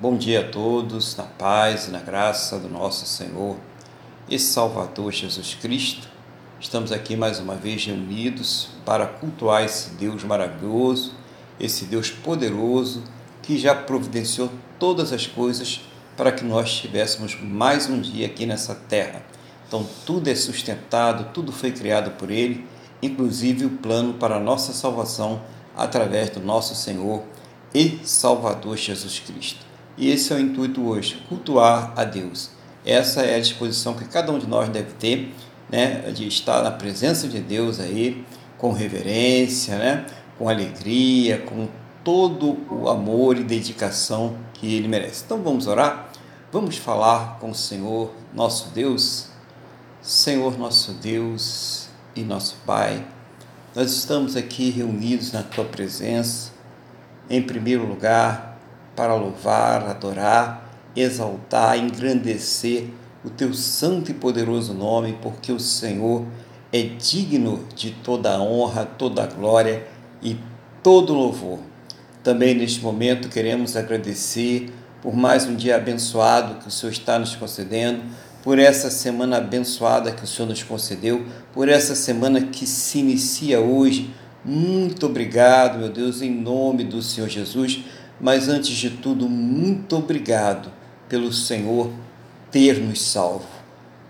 Bom dia a todos, na paz e na graça do nosso Senhor e Salvador Jesus Cristo. Estamos aqui mais uma vez reunidos para cultuar esse Deus maravilhoso, esse Deus poderoso que já providenciou todas as coisas para que nós tivéssemos mais um dia aqui nessa terra. Então, tudo é sustentado, tudo foi criado por Ele, inclusive o plano para a nossa salvação através do nosso Senhor e Salvador Jesus Cristo. E esse é o intuito hoje, cultuar a Deus. Essa é a disposição que cada um de nós deve ter, né, de estar na presença de Deus aí, com reverência, né, com alegria, com todo o amor e dedicação que ele merece. Então vamos orar? Vamos falar com o Senhor, nosso Deus. Senhor, nosso Deus e nosso Pai, nós estamos aqui reunidos na tua presença, em primeiro lugar, para louvar, adorar, exaltar, engrandecer o teu santo e poderoso nome, porque o Senhor é digno de toda a honra, toda a glória e todo louvor. Também neste momento queremos agradecer por mais um dia abençoado que o Senhor está nos concedendo, por essa semana abençoada que o Senhor nos concedeu, por essa semana que se inicia hoje. Muito obrigado, meu Deus, em nome do Senhor Jesus mas antes de tudo, muito obrigado pelo Senhor ter nos salvo.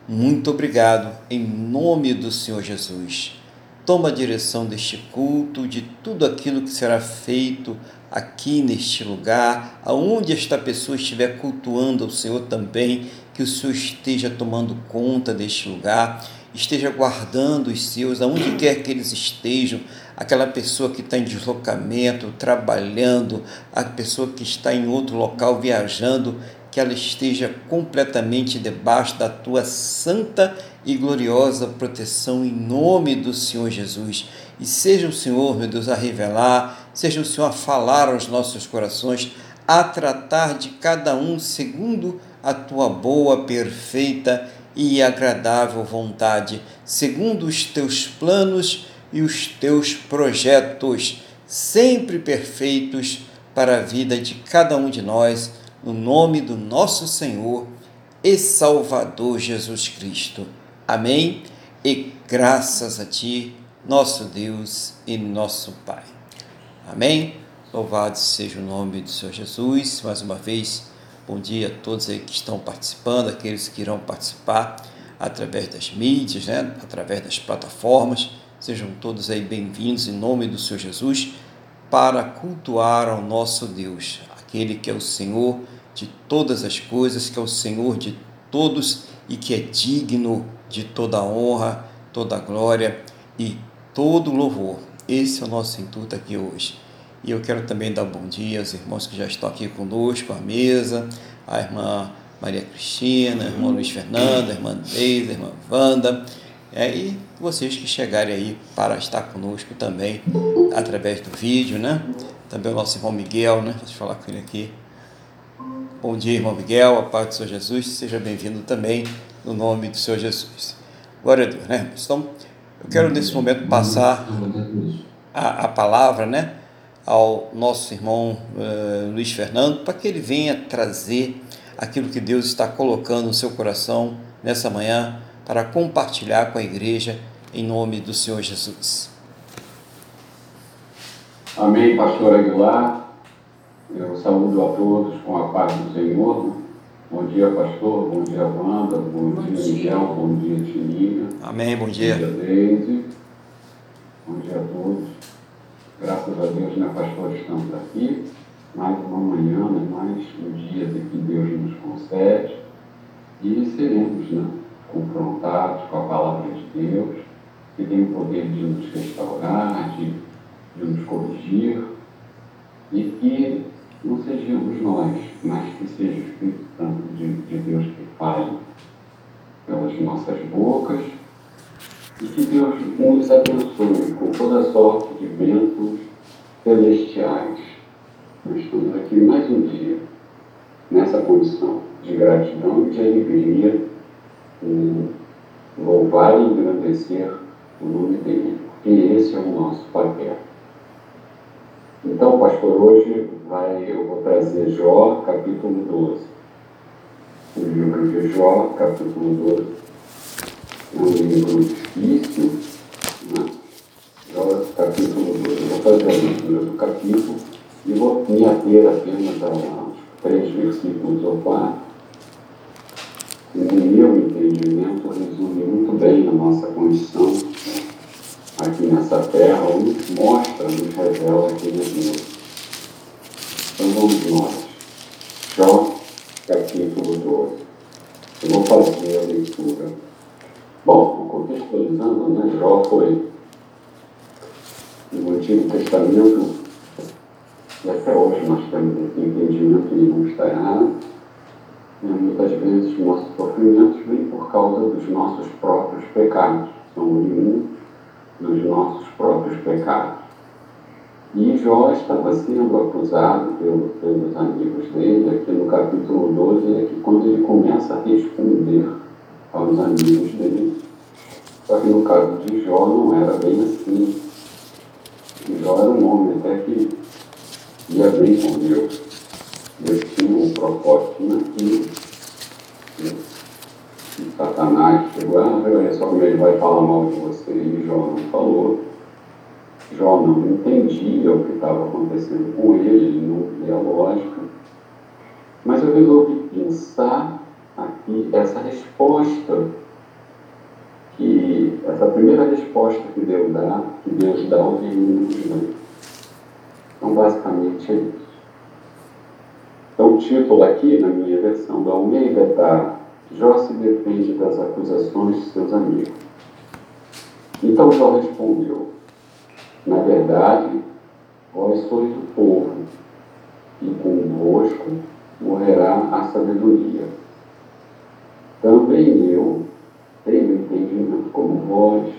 Muito obrigado em nome do Senhor Jesus. Toma a direção deste culto, de tudo aquilo que será feito aqui neste lugar, aonde esta pessoa estiver cultuando ao Senhor também, que o Senhor esteja tomando conta deste lugar esteja guardando os seus, aonde quer que eles estejam, aquela pessoa que está em deslocamento, trabalhando, a pessoa que está em outro local viajando, que ela esteja completamente debaixo da tua santa e gloriosa proteção em nome do Senhor Jesus. E seja o Senhor, meu Deus, a revelar, seja o Senhor a falar aos nossos corações, a tratar de cada um segundo a tua boa, perfeita e agradável vontade, segundo os teus planos e os teus projetos, sempre perfeitos para a vida de cada um de nós, no nome do nosso Senhor e Salvador Jesus Cristo. Amém. E graças a Ti, nosso Deus e nosso Pai. Amém. Louvado seja o nome do Senhor Jesus. Mais uma vez, Bom dia a todos aí que estão participando, aqueles que irão participar através das mídias, né? através das plataformas. Sejam todos aí bem-vindos em nome do Senhor Jesus para cultuar ao nosso Deus, aquele que é o Senhor de todas as coisas, que é o Senhor de todos e que é digno de toda honra, toda glória e todo louvor. Esse é o nosso intuito aqui hoje. E eu quero também dar um bom dia aos irmãos que já estão aqui conosco, à mesa, a irmã Maria Cristina, a irmã Luiz Fernanda, a irmã Deise, a irmã Wanda, é, e vocês que chegarem aí para estar conosco também através do vídeo, né? Também o nosso irmão Miguel, né? Deixa eu falar com ele aqui. Bom dia, irmão Miguel, a paz do Senhor Jesus, seja bem-vindo também no nome do Senhor Jesus. Glória a Deus, né? Então, eu quero nesse momento passar a, a palavra, né? ao nosso irmão uh, Luiz Fernando, para que ele venha trazer aquilo que Deus está colocando no seu coração nessa manhã para compartilhar com a igreja em nome do Senhor Jesus. Amém, pastor Aguilar. Eu saúdo a todos com a paz do Senhor. Bom dia, pastor. Bom dia, Wanda. Bom, bom dia, Miguel. Bom dia, Tininha. Amém, bom dia. Bom dia, Deise. Bom dia a todos. Graças a Deus, né, pastor, estamos aqui. Mais uma manhã, né, mais um dia que Deus nos concede. E seremos né, confrontados com a palavra de Deus, que tem o poder de nos restaurar, de, de nos corrigir. E que não sejamos nós, mas que seja o Espírito Santo de, de Deus que fale pelas nossas bocas e que Deus nos abençoe com toda sorte de ventos celestiais. Nós estamos aqui mais um dia nessa condição de gratidão e de alegria em louvar e engrandecer o nome dele, porque esse é o nosso papel. Então, pastor, hoje vai, eu vou trazer Jó, capítulo 12. O livro de Jó, capítulo 12. É um livro difícil, né? Jó, capítulo 12. Eu vou fazer a leitura do capítulo e vou me ater apenas a três versículos ou quatro. O meu entendimento resume muito bem a nossa condição aqui nessa terra, ou nos mostra, nos revela quem é Deus. Então vamos nós. Jó, capítulo 12. Eu vou fazer a leitura. Bom, contextualizando, né, Jó foi no Antigo Testamento, e até hoje nós temos esse entendimento e não está errado, e muitas vezes nossos sofrimentos vêm por causa dos nossos próprios pecados, são oriundos dos nossos próprios pecados. E Jó estava sendo acusado pelo, pelos amigos dele, aqui no capítulo 12, é que quando ele começa a responder aos amigos dele. Só que no caso de Jó não era bem assim. Jó era um homem até que ia bem com Deus. Deus tinha um propósito naquilo. E Satanás chegou, ah, olha só como ele vai falar mal de você. E Jó não falou. Jó não entendia o que estava acontecendo com ele, ele não via lógica. Mas eu resolvi pensar aqui essa resposta, que essa primeira resposta que Deus dá, que Deus dá aos inimigos dele. Então, basicamente é isso. Então, o título aqui, na minha versão da Almeida, está Jó se defende das acusações de seus amigos. Então Jó respondeu, na verdade, vós sois o povo, e convosco morrerá a sabedoria. Também eu tenho entendimento como vós.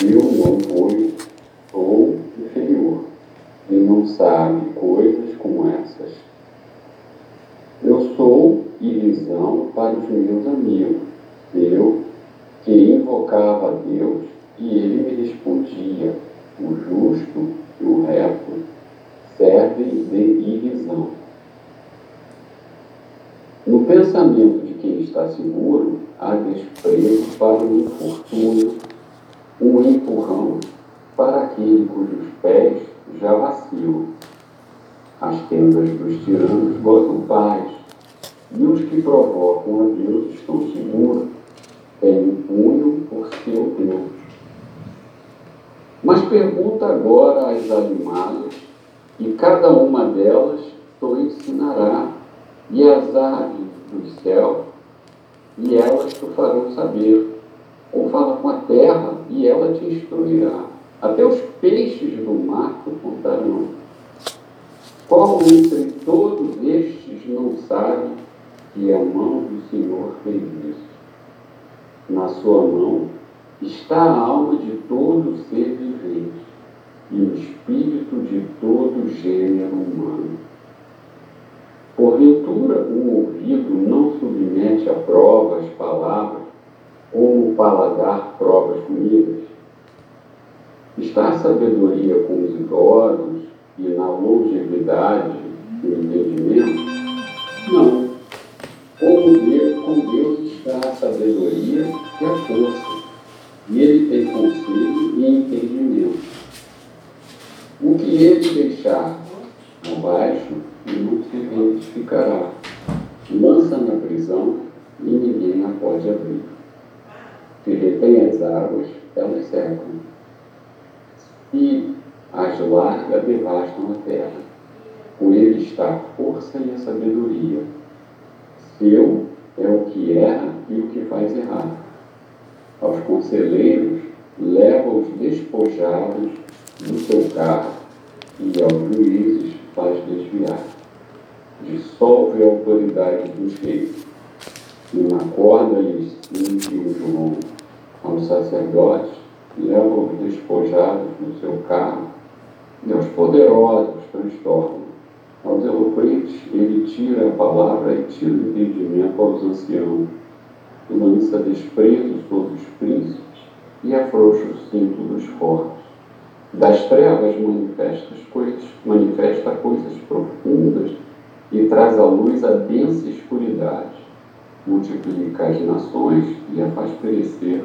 Eu não vou, sou inferior, e não sabe coisas como essas. Eu sou ilusão para os meus amigos. Eu, que invocava a Deus, e ele me respondia, o justo e o reto servem de irrisão. No pensamento de quem está seguro, há desprezo para o infortúnio, um empurrão para aquele cujos pés já vacilam. As tendas dos tiranos gozam paz, e os que provocam a Deus estão seguros, têm um punho por seu Deus. Mas pergunta agora às animadas, e cada uma delas te ensinará, e as aves do céu, e elas te farão saber. Ou fala com a terra, e ela te instruirá. Até os peixes do mar te contarão. Qual entre todos estes não sabe que a mão do Senhor fez isso? Na sua mão está a alma de todo ser vivente e o espírito de todo gênero humano. Porventura, o ouvido não submete a prova as palavras, como o paladar prova as comidas? Está a sabedoria com os idosos e na longevidade o entendimento? Não. Como Deus, com Deus está a sabedoria e a força, e Ele tem conselho e entendimento. O que Ele deixar abaixo não se identificará. Lança na prisão e ninguém a pode abrir. Se retém as águas, elas secam. E as larga devastam a terra. Com ele está a força e a sabedoria. Seu é o que erra e o que faz errar. Aos conselheiros leva os despojados do seu carro e aos juízes faz desviar. Dissolve a autoridade dos reis. E na corda lhes cinge o João. Aos sacerdotes leva os despojados no seu carro e aos poderosos transtorna. Aos eloquentes ele tira a palavra e tira o entendimento aos anciãos. Lança desprezo sobre os príncipes e afrouxa o cinto dos fortes. Das trevas manifesta coisas, manifesta coisas profundas e traz à luz a densa escuridade. Multiplica as nações e a faz perecer.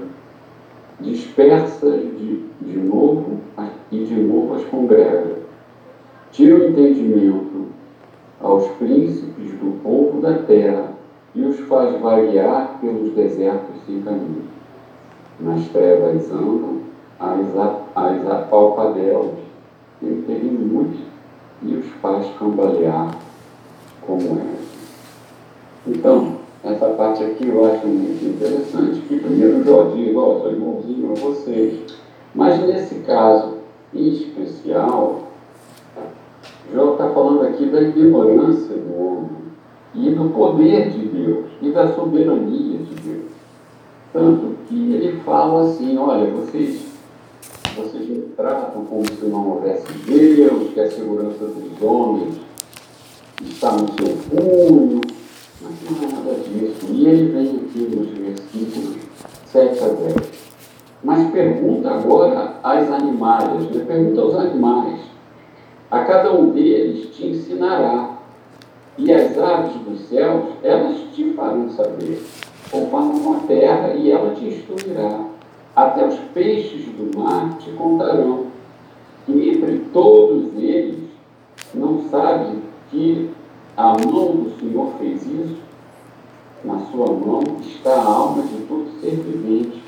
Dispersa de, de novo e de novo as congrega. Tira o entendimento aos príncipes do povo da terra e os faz vaguear pelos desertos sem caminho. Nas trevas andam as, as apalpadelas, em muito e os faz cambalear como é. Então, essa parte aqui eu acho muito interessante, que primeiro Jó diz, ó, oh, sou a vocês. Mas nesse caso em especial, Jó está falando aqui da ignorância do homem e do poder de Deus e da soberania de Deus. Tanto que ele fala assim, olha, vocês, vocês me tratam como se não houvesse Deus, que a segurança dos homens está no seu punho, mas não é nada disso. E ele vem aqui nos versículos 7 a 10. Mas pergunta agora às animais, né? pergunta aos animais. A cada um deles te ensinará, e as aves dos céus, elas te farão saber. Ou farão a terra, e ela te instruirá. Até os peixes do mar te contarão. E entre todos eles não sabe que a mão do Senhor fez isso, na sua mão está a alma de todo ser vivente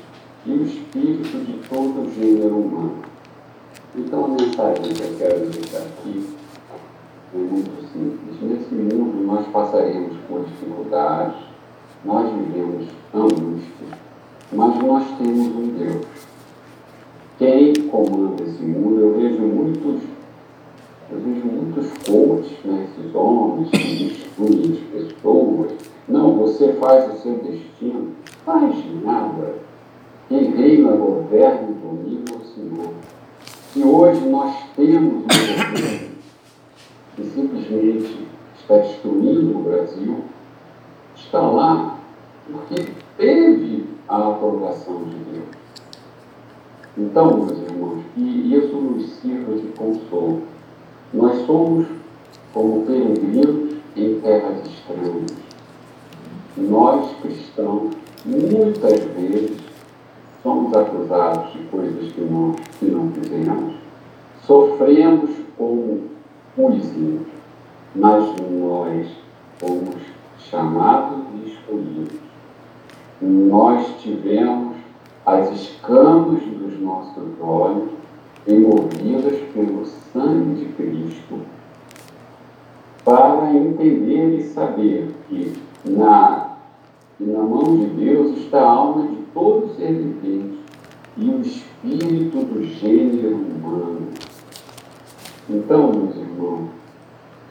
e o espírito de todo gênero humano. Então a mensagem que eu quero deixar aqui é muito simples. Nesse mundo nós passaremos por dificuldades, nós vivemos angústia, mas nós temos um Deus. Quem comanda esse mundo, eu vejo muitos eu vejo muitos coaches, né, esses homens que destruem as pessoas. Não, você faz o seu destino. Faz nada. Quem reina, governa e domina o Senhor. Se hoje nós temos um governo que simplesmente está destruindo o Brasil, está lá porque teve a aprovação de Deus. Então, meus irmãos, que isso nos sirva de consolo nós somos como peregrinos em terras estranhas. Nós, cristãos, muitas vezes somos acusados de coisas que nós que não fizemos, sofremos como índios, mas nós fomos chamados e escolhidos. Nós tivemos as escamas dos nossos olhos removidas pelo sangue de Cristo, para entender e saber que na, na mão de Deus está a alma de todo ser vivente e o espírito do gênero humano. Então, meus irmãos,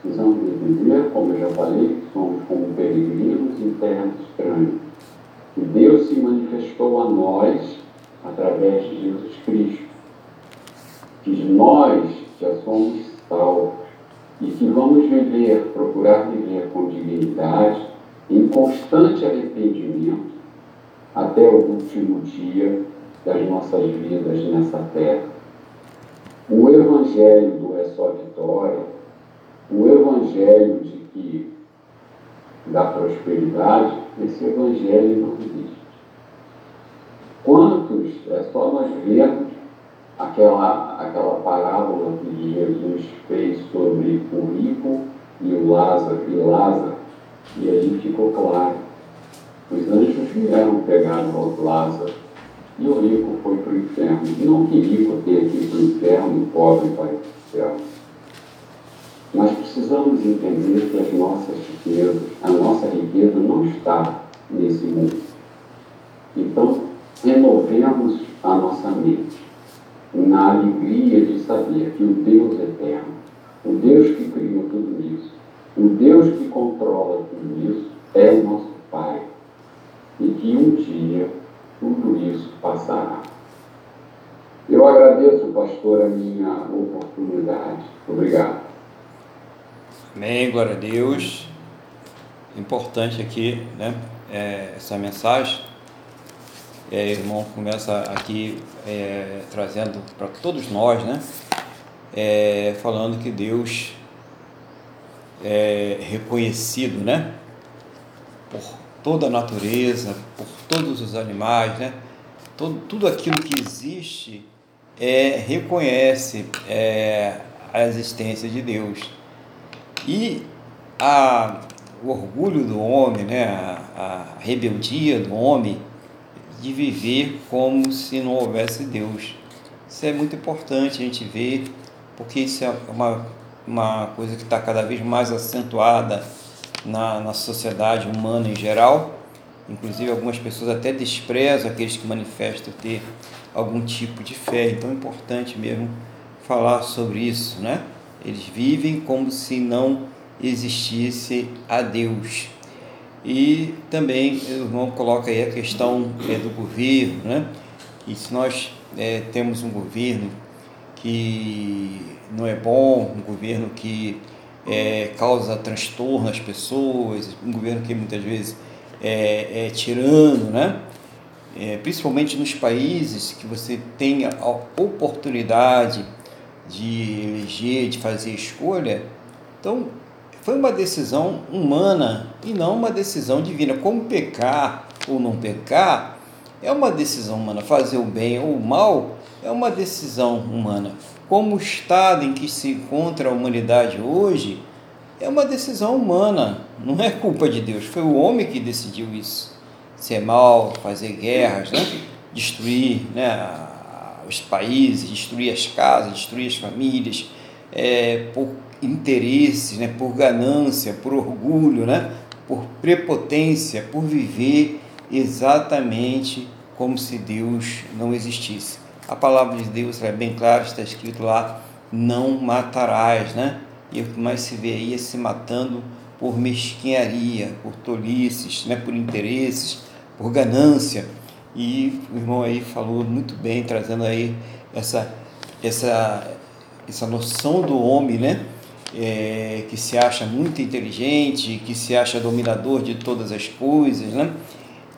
precisamos entender, como eu já falei, que somos como peregrinos em terras estranhas. E Deus se manifestou a nós através de Jesus Cristo que nós já somos salvos e que vamos viver, procurar viver com dignidade, em constante arrependimento, até o último dia das nossas vidas nessa terra. O Evangelho do é só vitória, o Evangelho de que da prosperidade, esse Evangelho não existe. Quantos, é só nós vermos aquela, aquela parábola que Jesus fez sobre o rico e o Lázaro, e Lázaro, e aí ficou claro. Os anjos vieram pegar o Lázaro e o rico foi para o inferno. Não que rico tenha para o inferno e pobre vai para o céu. Mas precisamos entender que as nossas riquezas, a nossa riqueza não está nesse mundo. Então, renovemos a nossa mente na alegria de saber que o Deus eterno, o Deus que criou tudo isso, o Deus que controla tudo isso, é o nosso Pai. E que um dia tudo isso passará. Eu agradeço, pastor, a minha oportunidade. Obrigado. Amém, glória a Deus. Importante aqui, né, é, essa mensagem, é, irmão começa aqui é, trazendo para todos nós, né? É, falando que Deus é reconhecido, né? Por toda a natureza, por todos os animais, né? Todo, tudo aquilo que existe é, reconhece é, a existência de Deus. E a, o orgulho do homem, né? a, a rebeldia do homem, de viver como se não houvesse Deus. Isso é muito importante a gente ver, porque isso é uma, uma coisa que está cada vez mais acentuada na, na sociedade humana em geral. Inclusive, algumas pessoas até desprezam aqueles que manifestam ter algum tipo de fé. Então, é importante mesmo falar sobre isso, né? Eles vivem como se não existisse a Deus. E também o irmão coloca aí a questão é, do governo, né? E se nós é, temos um governo que não é bom, um governo que é, causa transtorno às pessoas, um governo que muitas vezes é, é tirano, né? É, principalmente nos países que você tem a oportunidade de eleger, de fazer escolha, então foi uma decisão humana e não uma decisão divina. Como pecar ou não pecar é uma decisão humana. Fazer o bem ou o mal é uma decisão humana. Como o estado em que se encontra a humanidade hoje é uma decisão humana, não é culpa de Deus. Foi o homem que decidiu isso. Ser mal, fazer guerras, né? destruir né? os países, destruir as casas, destruir as famílias, é, por interesses, né, por ganância, por orgulho, né, por prepotência, por viver exatamente como se Deus não existisse. A palavra de Deus é bem clara, está escrito lá: não matarás, né? E o que mais se vê aí é se matando por mesquinharia, por tolices, né? por interesses, por ganância. E o irmão aí falou muito bem, trazendo aí essa, essa, essa noção do homem, né? é, que se acha muito inteligente, que se acha dominador de todas as coisas, né?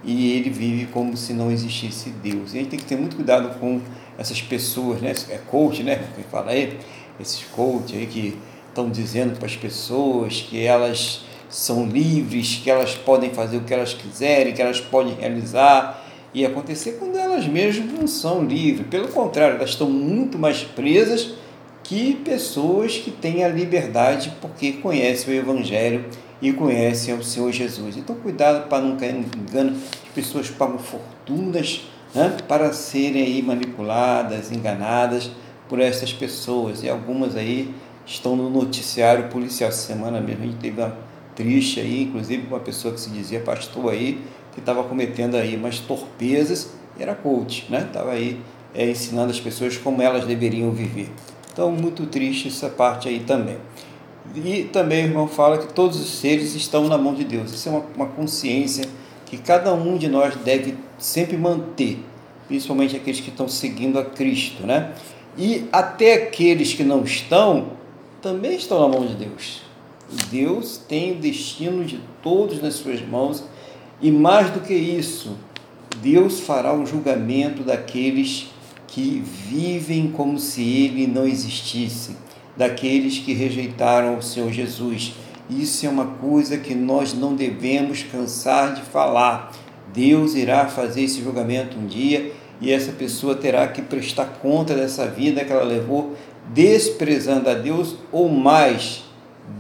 E ele vive como se não existisse Deus. E a gente tem que ter muito cuidado com essas pessoas, né? É coach, né? Quem fala aí, esses coach aí que estão dizendo para as pessoas que elas são livres, que elas podem fazer o que elas quiserem, que elas podem realizar e acontecer quando elas mesmas não são livres. Pelo contrário, elas estão muito mais presas que pessoas que têm a liberdade porque conhecem o Evangelho e conhecem o Senhor Jesus. Então, cuidado para não cair no engano. As pessoas pagam fortunas né, para serem aí manipuladas, enganadas por essas pessoas. E algumas aí estão no noticiário policial. Essa semana mesmo a gente teve uma triste aí, inclusive uma pessoa que se dizia pastor aí, que estava cometendo aí umas torpezas, era coach, né? Estava aí é, ensinando as pessoas como elas deveriam viver. Então, muito triste essa parte aí também. E também o irmão fala que todos os seres estão na mão de Deus. Isso é uma, uma consciência que cada um de nós deve sempre manter, principalmente aqueles que estão seguindo a Cristo, né? E até aqueles que não estão, também estão na mão de Deus. Deus tem o destino de todos nas suas mãos e mais do que isso, Deus fará o julgamento daqueles que vivem como se ele não existisse, daqueles que rejeitaram o Senhor Jesus. Isso é uma coisa que nós não devemos cansar de falar. Deus irá fazer esse julgamento um dia e essa pessoa terá que prestar conta dessa vida que ela levou, desprezando a Deus ou mais,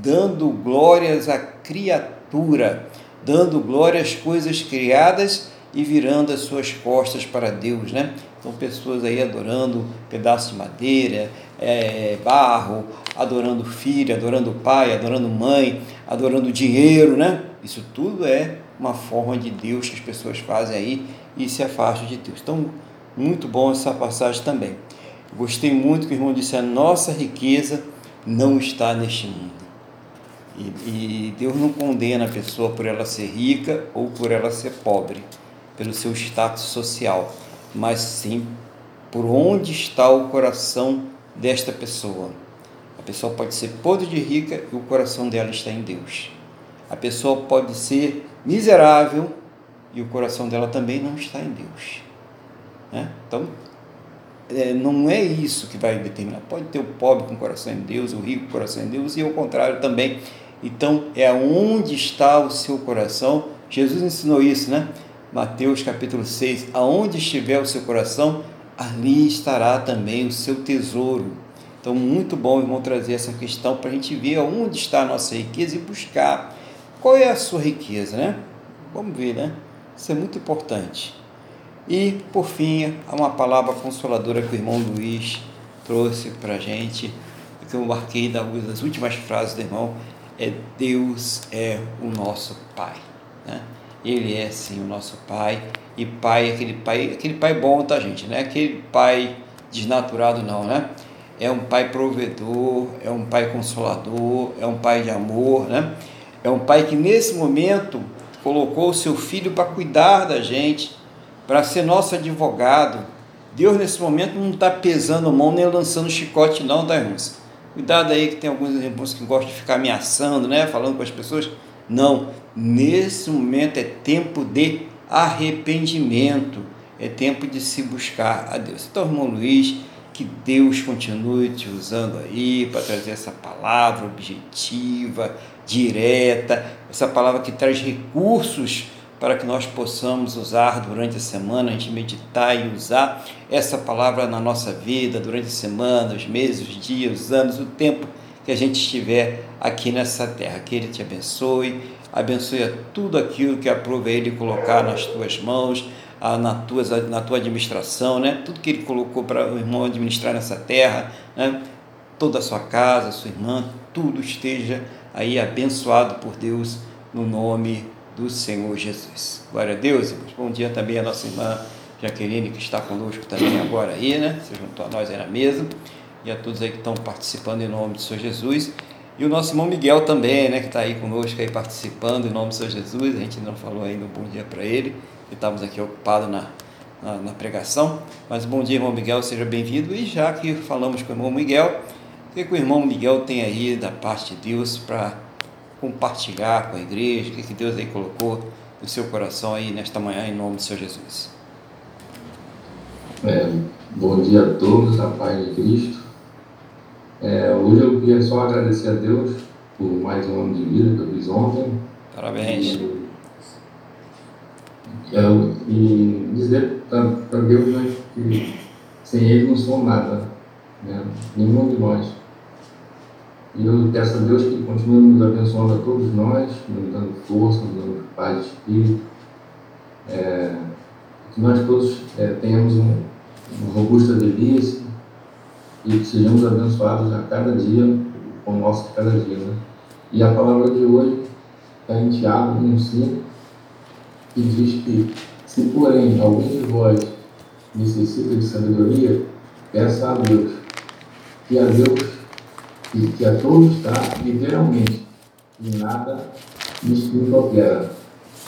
dando glórias à criatura, dando glória às coisas criadas e virando as suas costas para Deus, né? Então, pessoas aí adorando pedaço de madeira, é, barro, adorando filho, adorando pai, adorando mãe, adorando dinheiro, né? Isso tudo é uma forma de Deus que as pessoas fazem aí e se afastam de Deus. Então, muito bom essa passagem também. Gostei muito que o irmão disse: a nossa riqueza não está neste mundo. E, e Deus não condena a pessoa por ela ser rica ou por ela ser pobre, pelo seu status social mas sim por onde está o coração desta pessoa. A pessoa pode ser podre de rica e o coração dela está em Deus. A pessoa pode ser miserável e o coração dela também não está em Deus. Né? Então, é, não é isso que vai determinar. Pode ter o pobre com o coração em Deus, o rico com o coração em Deus, e o contrário também. Então, é onde está o seu coração. Jesus ensinou isso, né? Mateus capítulo 6: Aonde estiver o seu coração, ali estará também o seu tesouro. Então, muito bom, irmão, trazer essa questão para a gente ver onde está a nossa riqueza e buscar qual é a sua riqueza, né? Vamos ver, né? Isso é muito importante. E, por fim, uma palavra consoladora que o irmão Luiz trouxe para a gente, que eu marquei das últimas frases do irmão, é Deus é o nosso Pai. Né? Ele é sim o nosso Pai, e Pai é aquele Pai, aquele Pai bom, tá gente? Não é aquele Pai desnaturado não, né? É um Pai provedor, é um Pai consolador, é um Pai de amor, né? É um Pai que nesse momento colocou o seu Filho para cuidar da gente, para ser nosso advogado. Deus nesse momento não está pesando mão nem lançando chicote não, tá irmãos? Cuidado aí que tem alguns irmãos que gostam de ficar ameaçando, né? Falando com as pessoas. Não, nesse momento é tempo de arrependimento, é tempo de se buscar a Deus. Então, irmão Luiz, que Deus continue te usando aí para trazer essa palavra objetiva, direta, essa palavra que traz recursos para que nós possamos usar durante a semana, a gente meditar e usar essa palavra na nossa vida durante a semana, os meses, os dias, os anos, o tempo que a gente estiver aqui nessa terra. Que Ele te abençoe, abençoe tudo aquilo que aprova Ele colocar nas tuas mãos, na, tua, na tua administração, né? tudo que Ele colocou para o irmão administrar nessa terra, né? toda a sua casa, a sua irmã, tudo esteja aí abençoado por Deus no nome do Senhor Jesus. Glória a Deus, irmãos. Bom dia também a nossa irmã Jaqueline, que está conosco também agora aí, né? Se juntou a nós aí na mesa. E a todos aí que estão participando em nome do Senhor Jesus. E o nosso irmão Miguel também, né? Que está aí conosco aí participando em nome do Senhor Jesus. A gente não falou ainda um bom dia para ele. Estávamos aqui ocupados na, na, na, pregação. Mas bom dia, irmão Miguel, seja bem-vindo. E já que falamos com o irmão Miguel, que, que o irmão Miguel tem aí da parte de Deus para compartilhar com a igreja, o que Deus aí colocou no seu coração aí nesta manhã, em nome do Senhor Jesus. É, bom dia a todos, a paz de Cristo. É, hoje eu queria só agradecer a Deus por mais um ano de vida que eu fiz ontem. Parabéns. E, eu, e dizer para Deus né, que sem Ele não sou nada, né? nenhum de nós. E eu peço a Deus que continue nos abençoando a todos nós, nos dando força, nos dando paz de espírito. É, que nós todos é, tenhamos um, uma robusta velhice e que sejamos abençoados a cada dia, com o nosso cada dia. Né? E a palavra de hoje está em Tiago 1,5, que diz que se porém algum de vós necessita de sabedoria, peça a Deus, que a Deus e que a todos está literalmente e nada nos opera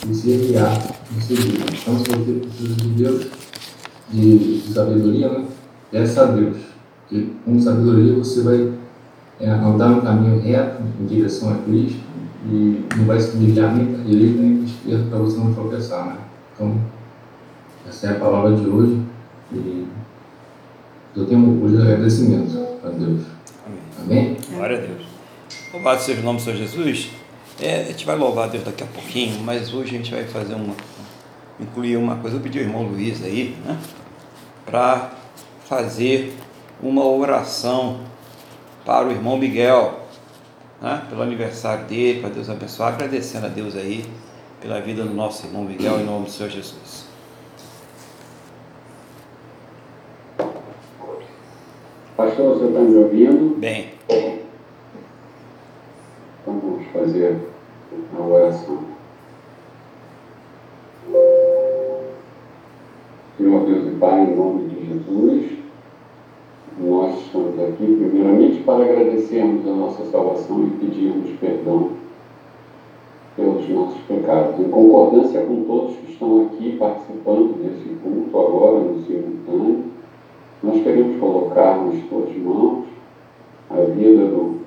e se enviar de seguida. Então, se você precisa de Deus, de, de sabedoria, né? peça a Deus. Que com sabedoria você vai é, andar no caminho reto, em direção a Cristo, e não vai se desviar nem para a direita nem para a esquerda para você não tropeçar. Né? Então, essa é a palavra de hoje. E eu tenho hoje agradecimento a Deus. Amém? Glória a Deus. Louvado seja o nome do Senhor Jesus. É, a gente vai louvar a Deus daqui a pouquinho, mas hoje a gente vai fazer uma. incluir uma coisa. Eu pedi ao irmão Luiz aí, né? Para fazer uma oração para o irmão Miguel, né? Pelo aniversário dele, para Deus abençoar, agradecendo a Deus aí pela vida do nosso irmão Miguel, em nome do Senhor Jesus. Pastor, você está me ouvindo? Bem. Então vamos fazer a oração. Senhor Deus e Pai, em nome de Jesus, nós estamos aqui primeiramente para agradecermos a nossa salvação e pedirmos perdão pelos nossos pecados, em concordância com todos que estão aqui participando desse culto agora no simultâneo nós queremos colocar nas tuas mãos a vida do,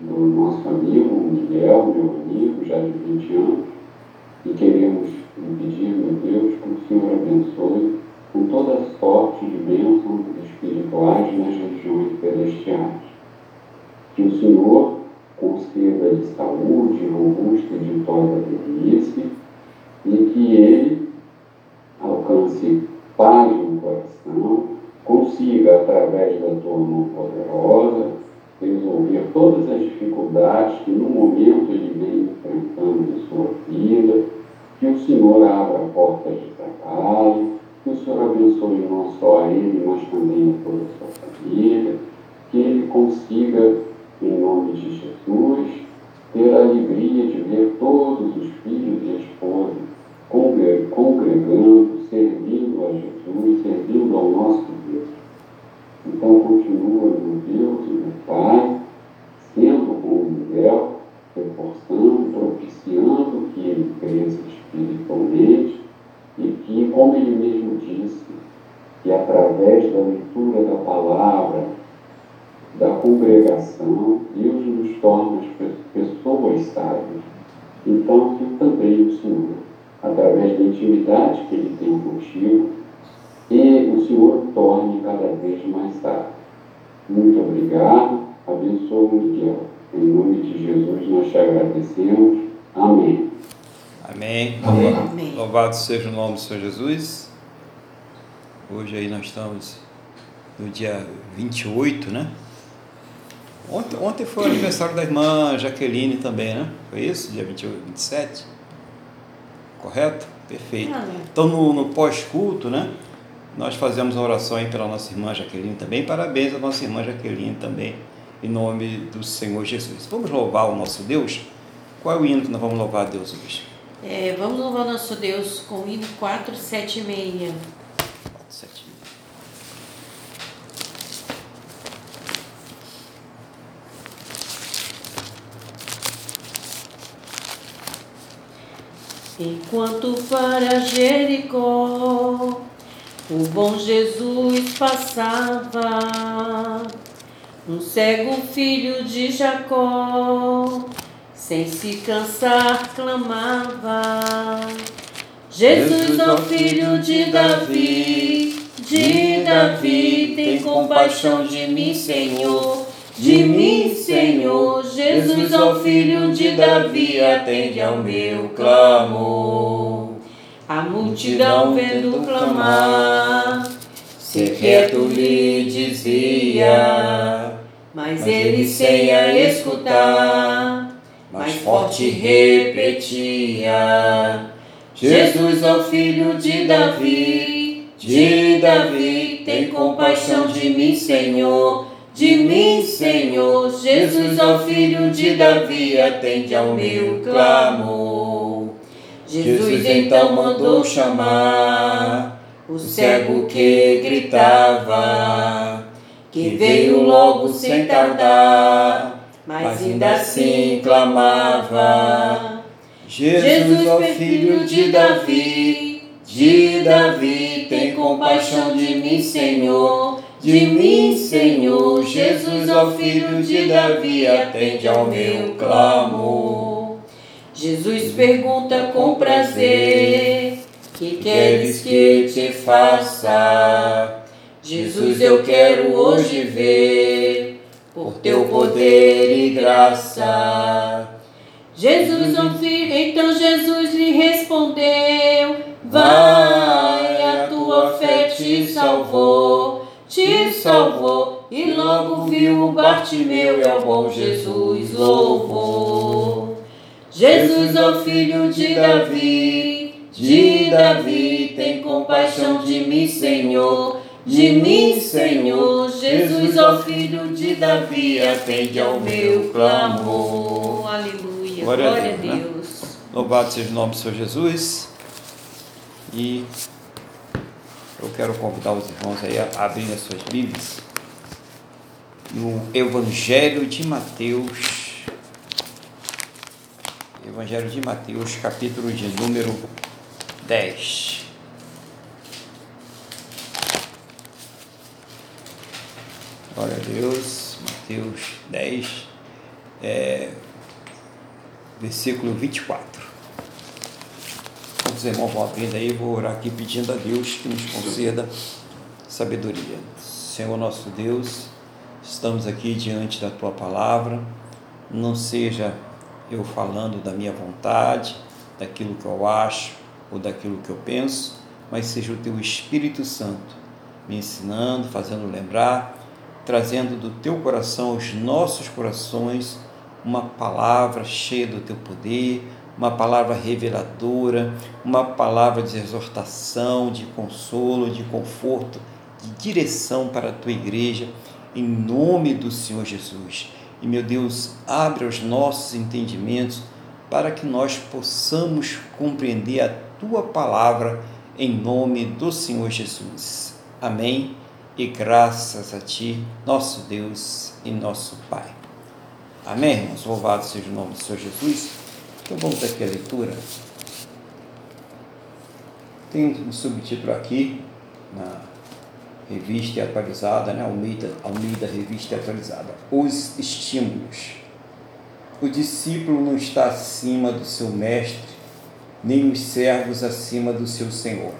do nosso amigo Miguel, meu amigo, já de 20 anos, e queremos pedir, meu Deus, que o Senhor abençoe com toda sorte de bênçãos espirituais nas regiões celestiais. Que o Senhor conceda-lhe saúde robusta e ditosa e que ele alcance paz consiga, através da tua mão poderosa, resolver todas as dificuldades que no momento ele vem enfrentando em sua vida, que o Senhor abra portas de trabalho, que o Senhor abençoe não só a ele, mas também a toda a sua família, que ele consiga, em nome de Jesus, ter a alegria de ver todos os filhos e esposas congregando, servindo a Jesus, servindo ao nosso Então continua, meu Deus e meu Pai, sendo com Miguel, reforçando, propiciando que ele cresça espiritualmente e que, como ele mesmo disse, que através da leitura da palavra, da congregação, Deus nos torna pessoas sábias. Então, que também o Senhor, através da intimidade que Ele tem contigo, e o Senhor torne cada vez mais sábio. Muito obrigado. Abençoa o Miguel. Em nome de Jesus nós te agradecemos. Amém. Amém. Amém. Louvado seja o nome do Senhor Jesus. Hoje aí nós estamos no dia 28, né? Ontem, ontem foi o aniversário da irmã Jaqueline também, né? Foi isso? Dia 28, 27? Correto? Perfeito. Então no, no pós-culto, né? Nós fazemos oração aí pela nossa irmã Jaqueline também. Parabéns à nossa irmã Jaqueline também, em nome do Senhor Jesus. Vamos louvar o nosso Deus? Qual é o hino que nós vamos louvar a Deus hoje? É, vamos louvar nosso Deus com o hino 476. 476. Enquanto para Jericó o bom Jesus passava, um cego filho de Jacó sem se cansar, clamava: Jesus, ó filho de Davi, de Davi, tem compaixão de mim, Senhor. De mim, Senhor, Jesus, ó filho de Davi, atende ao meu clamor. A multidão vendo clamar, secreto lhe dizia, mas ele sem a escutar mais forte repetia: Jesus, ó filho de Davi, de Davi, tem compaixão de mim, Senhor. De mim, Senhor, Jesus, ó filho de Davi, atende ao meu clamor. Jesus então mandou chamar o cego que gritava, que veio logo sem tardar mas ainda assim clamava: Jesus, ó filho de Davi, de Davi, tem compaixão de mim, Senhor. De mim, Senhor, Jesus, ó filho de Davi, atende ao meu clamor. Jesus pergunta com prazer: Que queres que te faça? Jesus, eu quero hoje ver por teu poder e graça. Jesus, filho, então Jesus lhe respondeu: Vai, a tua fé te salvou, te salvou. E logo viu o Bartimeu e ao bom Jesus louvou. Jesus, ó filho de Davi, de Davi, tem compaixão de mim, Senhor de mim, Senhor, Jesus, ó Filho de Davi, atende ao meu clamor. Aleluia. Glória, Glória a Deus. Né? Louvado seja o nome do Senhor Jesus. E eu quero convidar os irmãos aí a abrirem as suas Bíblias no Evangelho de Mateus. Evangelho de Mateus, capítulo de número 10. Glória a Deus. Mateus 10, é, versículo 24. Então os irmãos vão abrindo aí, vou orar aqui pedindo a Deus que nos conceda sabedoria. Senhor nosso Deus, estamos aqui diante da tua palavra, não seja eu falando da minha vontade, daquilo que eu acho ou daquilo que eu penso, mas seja o teu Espírito Santo me ensinando, fazendo lembrar, trazendo do teu coração aos nossos corações uma palavra cheia do teu poder, uma palavra reveladora, uma palavra de exortação, de consolo, de conforto, de direção para a tua igreja, em nome do Senhor Jesus. E meu Deus, abre os nossos entendimentos para que nós possamos compreender a tua palavra em nome do Senhor Jesus. Amém. E graças a ti, nosso Deus e nosso Pai. Amém, irmãos? Louvado seja o nome do Senhor Jesus. Então vamos aqui à leitura. Tem um subtítulo aqui na revista atualizada, né? Almeida, Almeida Revista Atualizada. Os estímulos. O discípulo não está acima do seu mestre, nem os servos acima do seu senhor.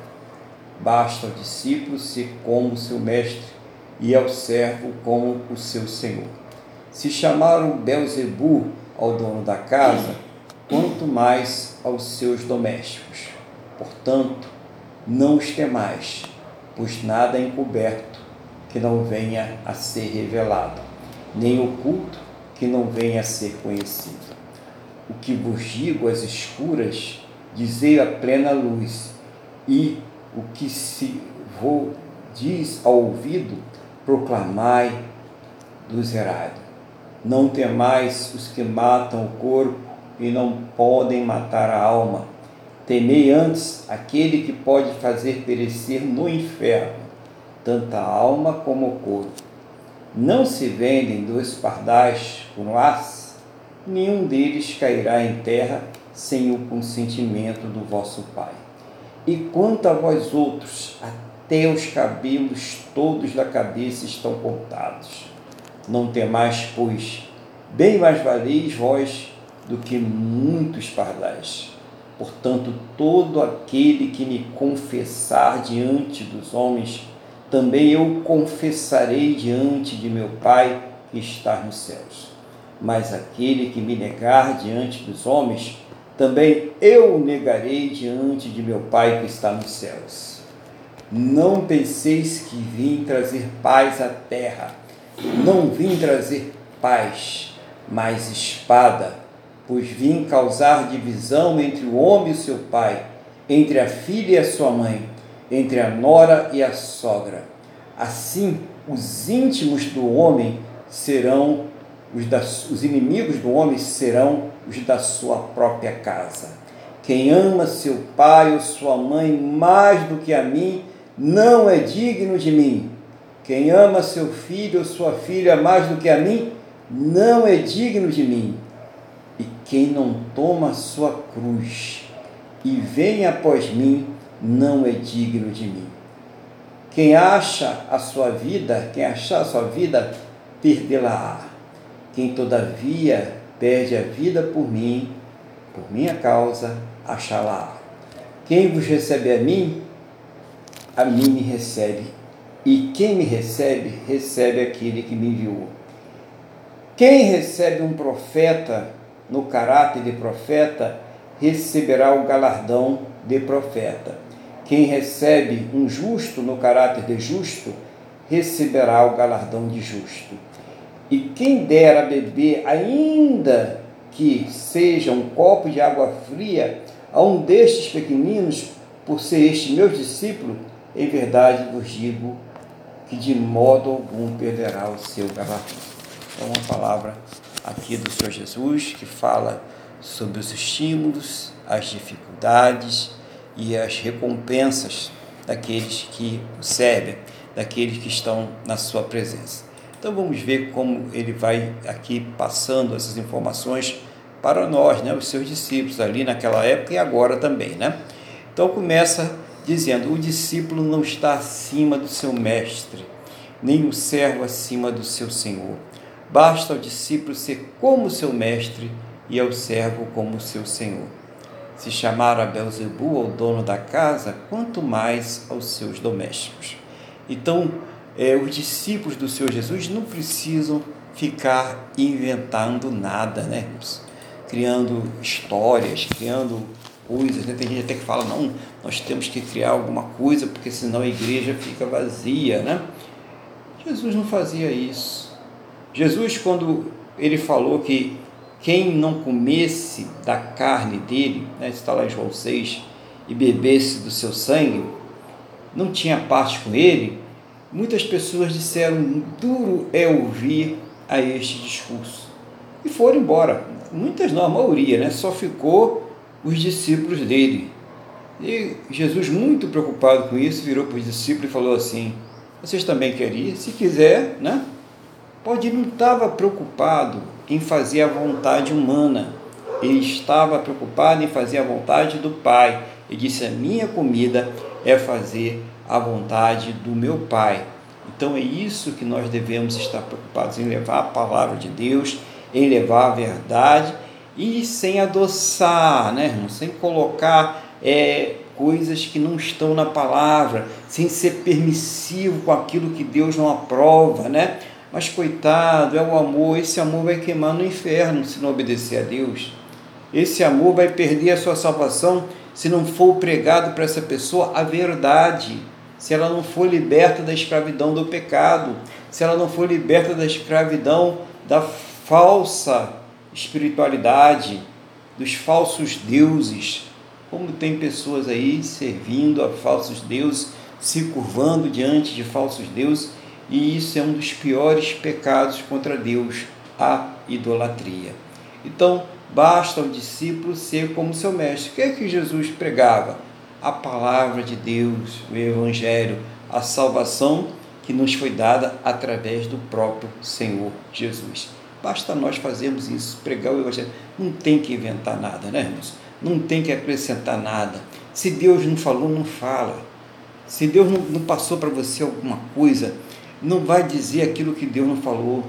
Basta ao discípulo ser como seu mestre e ao servo como o seu senhor. Se chamaram Belzebu ao dono da casa, quanto mais aos seus domésticos. Portanto, não os temais, pois nada é encoberto que não venha a ser revelado, nem oculto que não venha a ser conhecido. O que vos digo às escuras, dizei a plena luz, e o que se vos diz ao ouvido, proclamai do zerado. Não temais os que matam o corpo e não podem matar a alma Temei antes aquele que pode fazer perecer no inferno tanto a alma como o corpo. Não se vendem dois pardais por um as, nenhum deles cairá em terra sem o consentimento do vosso Pai. E quanto a vós outros, até os cabelos todos da cabeça estão cortados. Não temais, pois, bem mais valeis vós do que muitos pardais. Portanto, todo aquele que me confessar diante dos homens, também eu confessarei diante de meu Pai que está nos céus. Mas aquele que me negar diante dos homens, também eu negarei diante de meu Pai que está nos céus. Não penseis que vim trazer paz à terra. Não vim trazer paz, mas espada pois vim causar divisão entre o homem e seu pai, entre a filha e a sua mãe, entre a nora e a sogra. Assim, os íntimos do homem serão os, da, os inimigos do homem serão os da sua própria casa. Quem ama seu pai ou sua mãe mais do que a mim, não é digno de mim. Quem ama seu filho ou sua filha mais do que a mim, não é digno de mim. E quem não toma a sua cruz e vem após mim, não é digno de mim. Quem acha a sua vida, quem achar a sua vida, perdê-la-á. Quem todavia perde a vida por mim, por minha causa, achá-la-á. Quem vos recebe a mim, a mim me recebe. E quem me recebe, recebe aquele que me enviou. Quem recebe um profeta, no caráter de profeta, receberá o galardão de profeta. Quem recebe um justo no caráter de justo, receberá o galardão de justo. E quem der a beber, ainda que seja um copo de água fria, a um destes pequeninos, por ser este meu discípulo, em verdade vos digo que de modo algum perderá o seu galardão. É uma palavra aqui do Senhor Jesus, que fala sobre os estímulos, as dificuldades e as recompensas daqueles que o servem, daqueles que estão na sua presença. Então vamos ver como ele vai aqui passando essas informações para nós, né, os seus discípulos ali naquela época e agora também, né? Então começa dizendo: o discípulo não está acima do seu mestre, nem o servo acima do seu senhor. Basta ao discípulo ser como seu mestre e ao servo como seu senhor. se chamar a Belzebu, ao dono da casa, quanto mais aos seus domésticos. Então, é, os discípulos do Senhor Jesus não precisam ficar inventando nada, né? Criando histórias, criando coisas. Né? Tem gente até que fala, não, nós temos que criar alguma coisa, porque senão a igreja fica vazia, né? Jesus não fazia isso. Jesus, quando ele falou que quem não comesse da carne dele, né, está lá em João 6, e bebesse do seu sangue, não tinha parte com ele, muitas pessoas disseram, duro é ouvir a este discurso. E foram embora. Muitas não, a maioria, né? Só ficou os discípulos dele. E Jesus, muito preocupado com isso, virou para os discípulos e falou assim: Vocês também querem ir? Se quiser, né? Pode. Não estava preocupado em fazer a vontade humana. Ele estava preocupado em fazer a vontade do Pai. E disse: A minha comida é fazer a vontade do meu Pai. Então é isso que nós devemos estar preocupados em levar a palavra de Deus, em levar a verdade e sem adoçar, né, irmão? sem colocar é, coisas que não estão na palavra, sem ser permissivo com aquilo que Deus não aprova, né? Mas coitado, é o amor, esse amor vai queimar no inferno se não obedecer a Deus. Esse amor vai perder a sua salvação se não for pregado para essa pessoa a verdade se ela não for liberta da escravidão do pecado, se ela não for liberta da escravidão da falsa espiritualidade, dos falsos deuses, como tem pessoas aí servindo a falsos deuses, se curvando diante de falsos deuses, e isso é um dos piores pecados contra Deus, a idolatria. Então, basta o discípulo ser como seu mestre. O que é que Jesus pregava? a palavra de Deus, o Evangelho, a salvação que nos foi dada através do próprio Senhor Jesus. Basta nós fazermos isso, pregar o Evangelho. Não tem que inventar nada, né, irmãos? Não tem que acrescentar nada. Se Deus não falou, não fala. Se Deus não, não passou para você alguma coisa, não vai dizer aquilo que Deus não falou.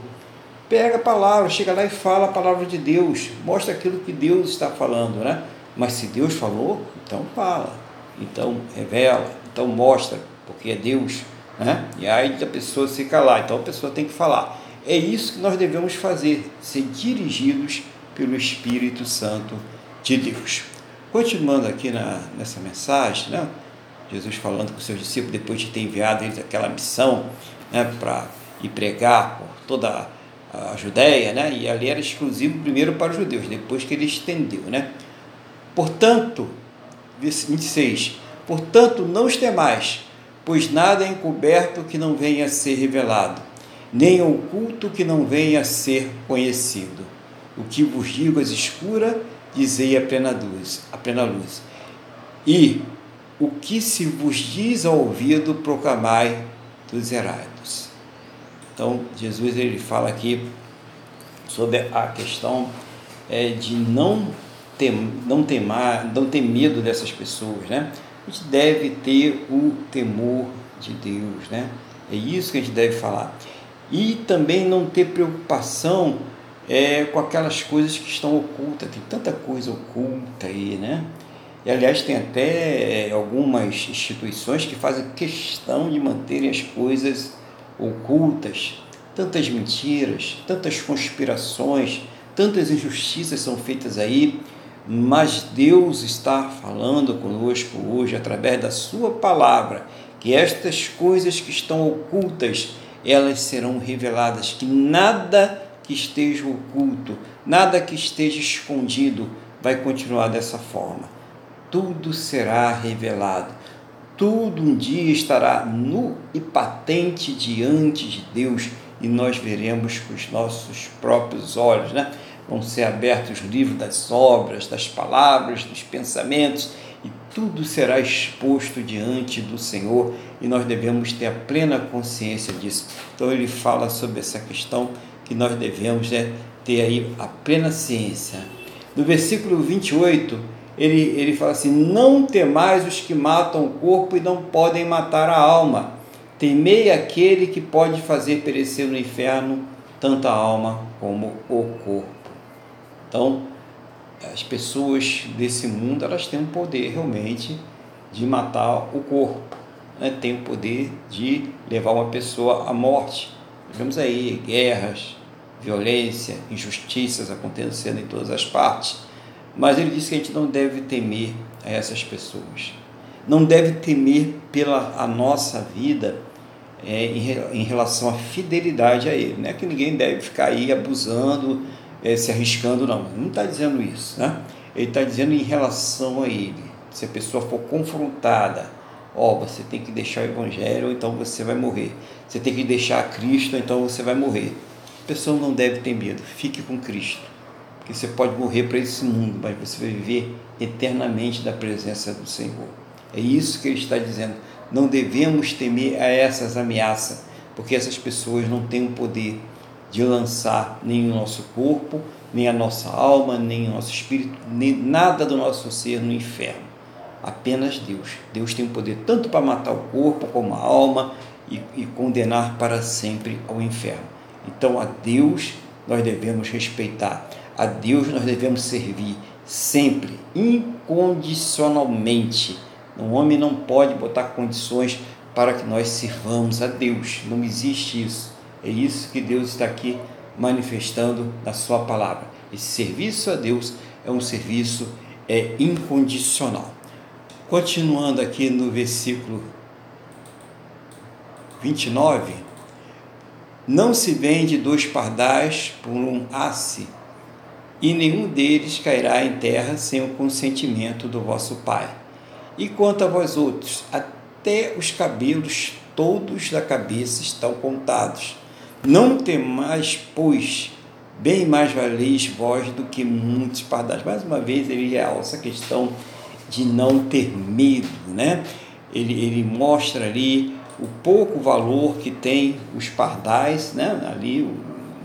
Pega a palavra, chega lá e fala a palavra de Deus. Mostra aquilo que Deus está falando, né? Mas se Deus falou, então fala então revela, então mostra, porque é Deus, né? E aí a pessoa se calar, então a pessoa tem que falar. É isso que nós devemos fazer, ser dirigidos pelo Espírito Santo de Deus. Continuando aqui na, nessa mensagem, né? Jesus falando com seus discípulos depois de ter enviado eles aquela missão né, para ir pregar por toda a Judéia, né? E ali era exclusivo primeiro para os judeus, depois que ele estendeu, né? Portanto, 26. Portanto, não os temais, pois nada é encoberto que não venha a ser revelado, nem oculto que não venha a ser conhecido. O que vos digo às escuras, dizei a plena luz, a plena luz. E o que se vos diz ao ouvido, proclamai dos errados. Então, Jesus ele fala aqui sobre a questão é, de não ter, não, temar, não ter medo dessas pessoas, né? A gente deve ter o temor de Deus, né? É isso que a gente deve falar. E também não ter preocupação é, com aquelas coisas que estão ocultas. Tem tanta coisa oculta aí, né? E aliás, tem até é, algumas instituições que fazem questão de manterem as coisas ocultas. Tantas mentiras, tantas conspirações, tantas injustiças são feitas aí mas Deus está falando conosco hoje através da sua palavra que estas coisas que estão ocultas elas serão reveladas que nada que esteja oculto nada que esteja escondido vai continuar dessa forma tudo será revelado tudo um dia estará nu e patente diante de Deus e nós veremos com os nossos próprios olhos, né? vão ser abertos os livros das obras, das palavras, dos pensamentos, e tudo será exposto diante do Senhor, e nós devemos ter a plena consciência disso. Então ele fala sobre essa questão que nós devemos né, ter aí a plena ciência. No versículo 28, ele, ele fala assim: Não temais os que matam o corpo e não podem matar a alma. Temei aquele que pode fazer perecer no inferno tanto a alma como o corpo. Então, as pessoas desse mundo elas têm o poder realmente de matar o corpo, né? o poder de levar uma pessoa à morte. Vemos aí guerras, violência, injustiças acontecendo em todas as partes. Mas ele disse que a gente não deve temer a essas pessoas. Não deve temer pela a nossa vida é, em, em, relação à fidelidade a ele. Não é que ninguém deve ficar aí abusando, é, se arriscando, não. Não está dizendo isso. Né? Ele está dizendo em relação a ele. Se a pessoa for confrontada, ó, oh, você tem que deixar o evangelho, ou então você vai morrer. Você tem que deixar Cristo, ou então você vai morrer. A pessoa não deve ter medo. Fique com Cristo. Porque você pode morrer para esse mundo, mas você vai viver eternamente da presença do Senhor. É isso que ele está dizendo. Não devemos temer a essas ameaças, porque essas pessoas não têm o poder de lançar nem o nosso corpo, nem a nossa alma, nem o nosso espírito, nem nada do nosso ser no inferno. Apenas Deus. Deus tem o poder tanto para matar o corpo como a alma e, e condenar para sempre ao inferno. Então a Deus nós devemos respeitar, a Deus nós devemos servir sempre, incondicionalmente um homem não pode botar condições para que nós sirvamos a Deus. Não existe isso. É isso que Deus está aqui manifestando na sua palavra. Esse serviço a Deus é um serviço é incondicional. Continuando aqui no versículo 29, não se vende dois pardais por um asse, e nenhum deles cairá em terra sem o consentimento do vosso Pai e quanto a vós outros, até os cabelos todos da cabeça estão contados. Não temais, pois, bem mais valeis vós do que muitos pardais. Mais uma vez ele realça a questão de não ter medo, né? Ele, ele mostra ali o pouco valor que tem os pardais, né? Ali,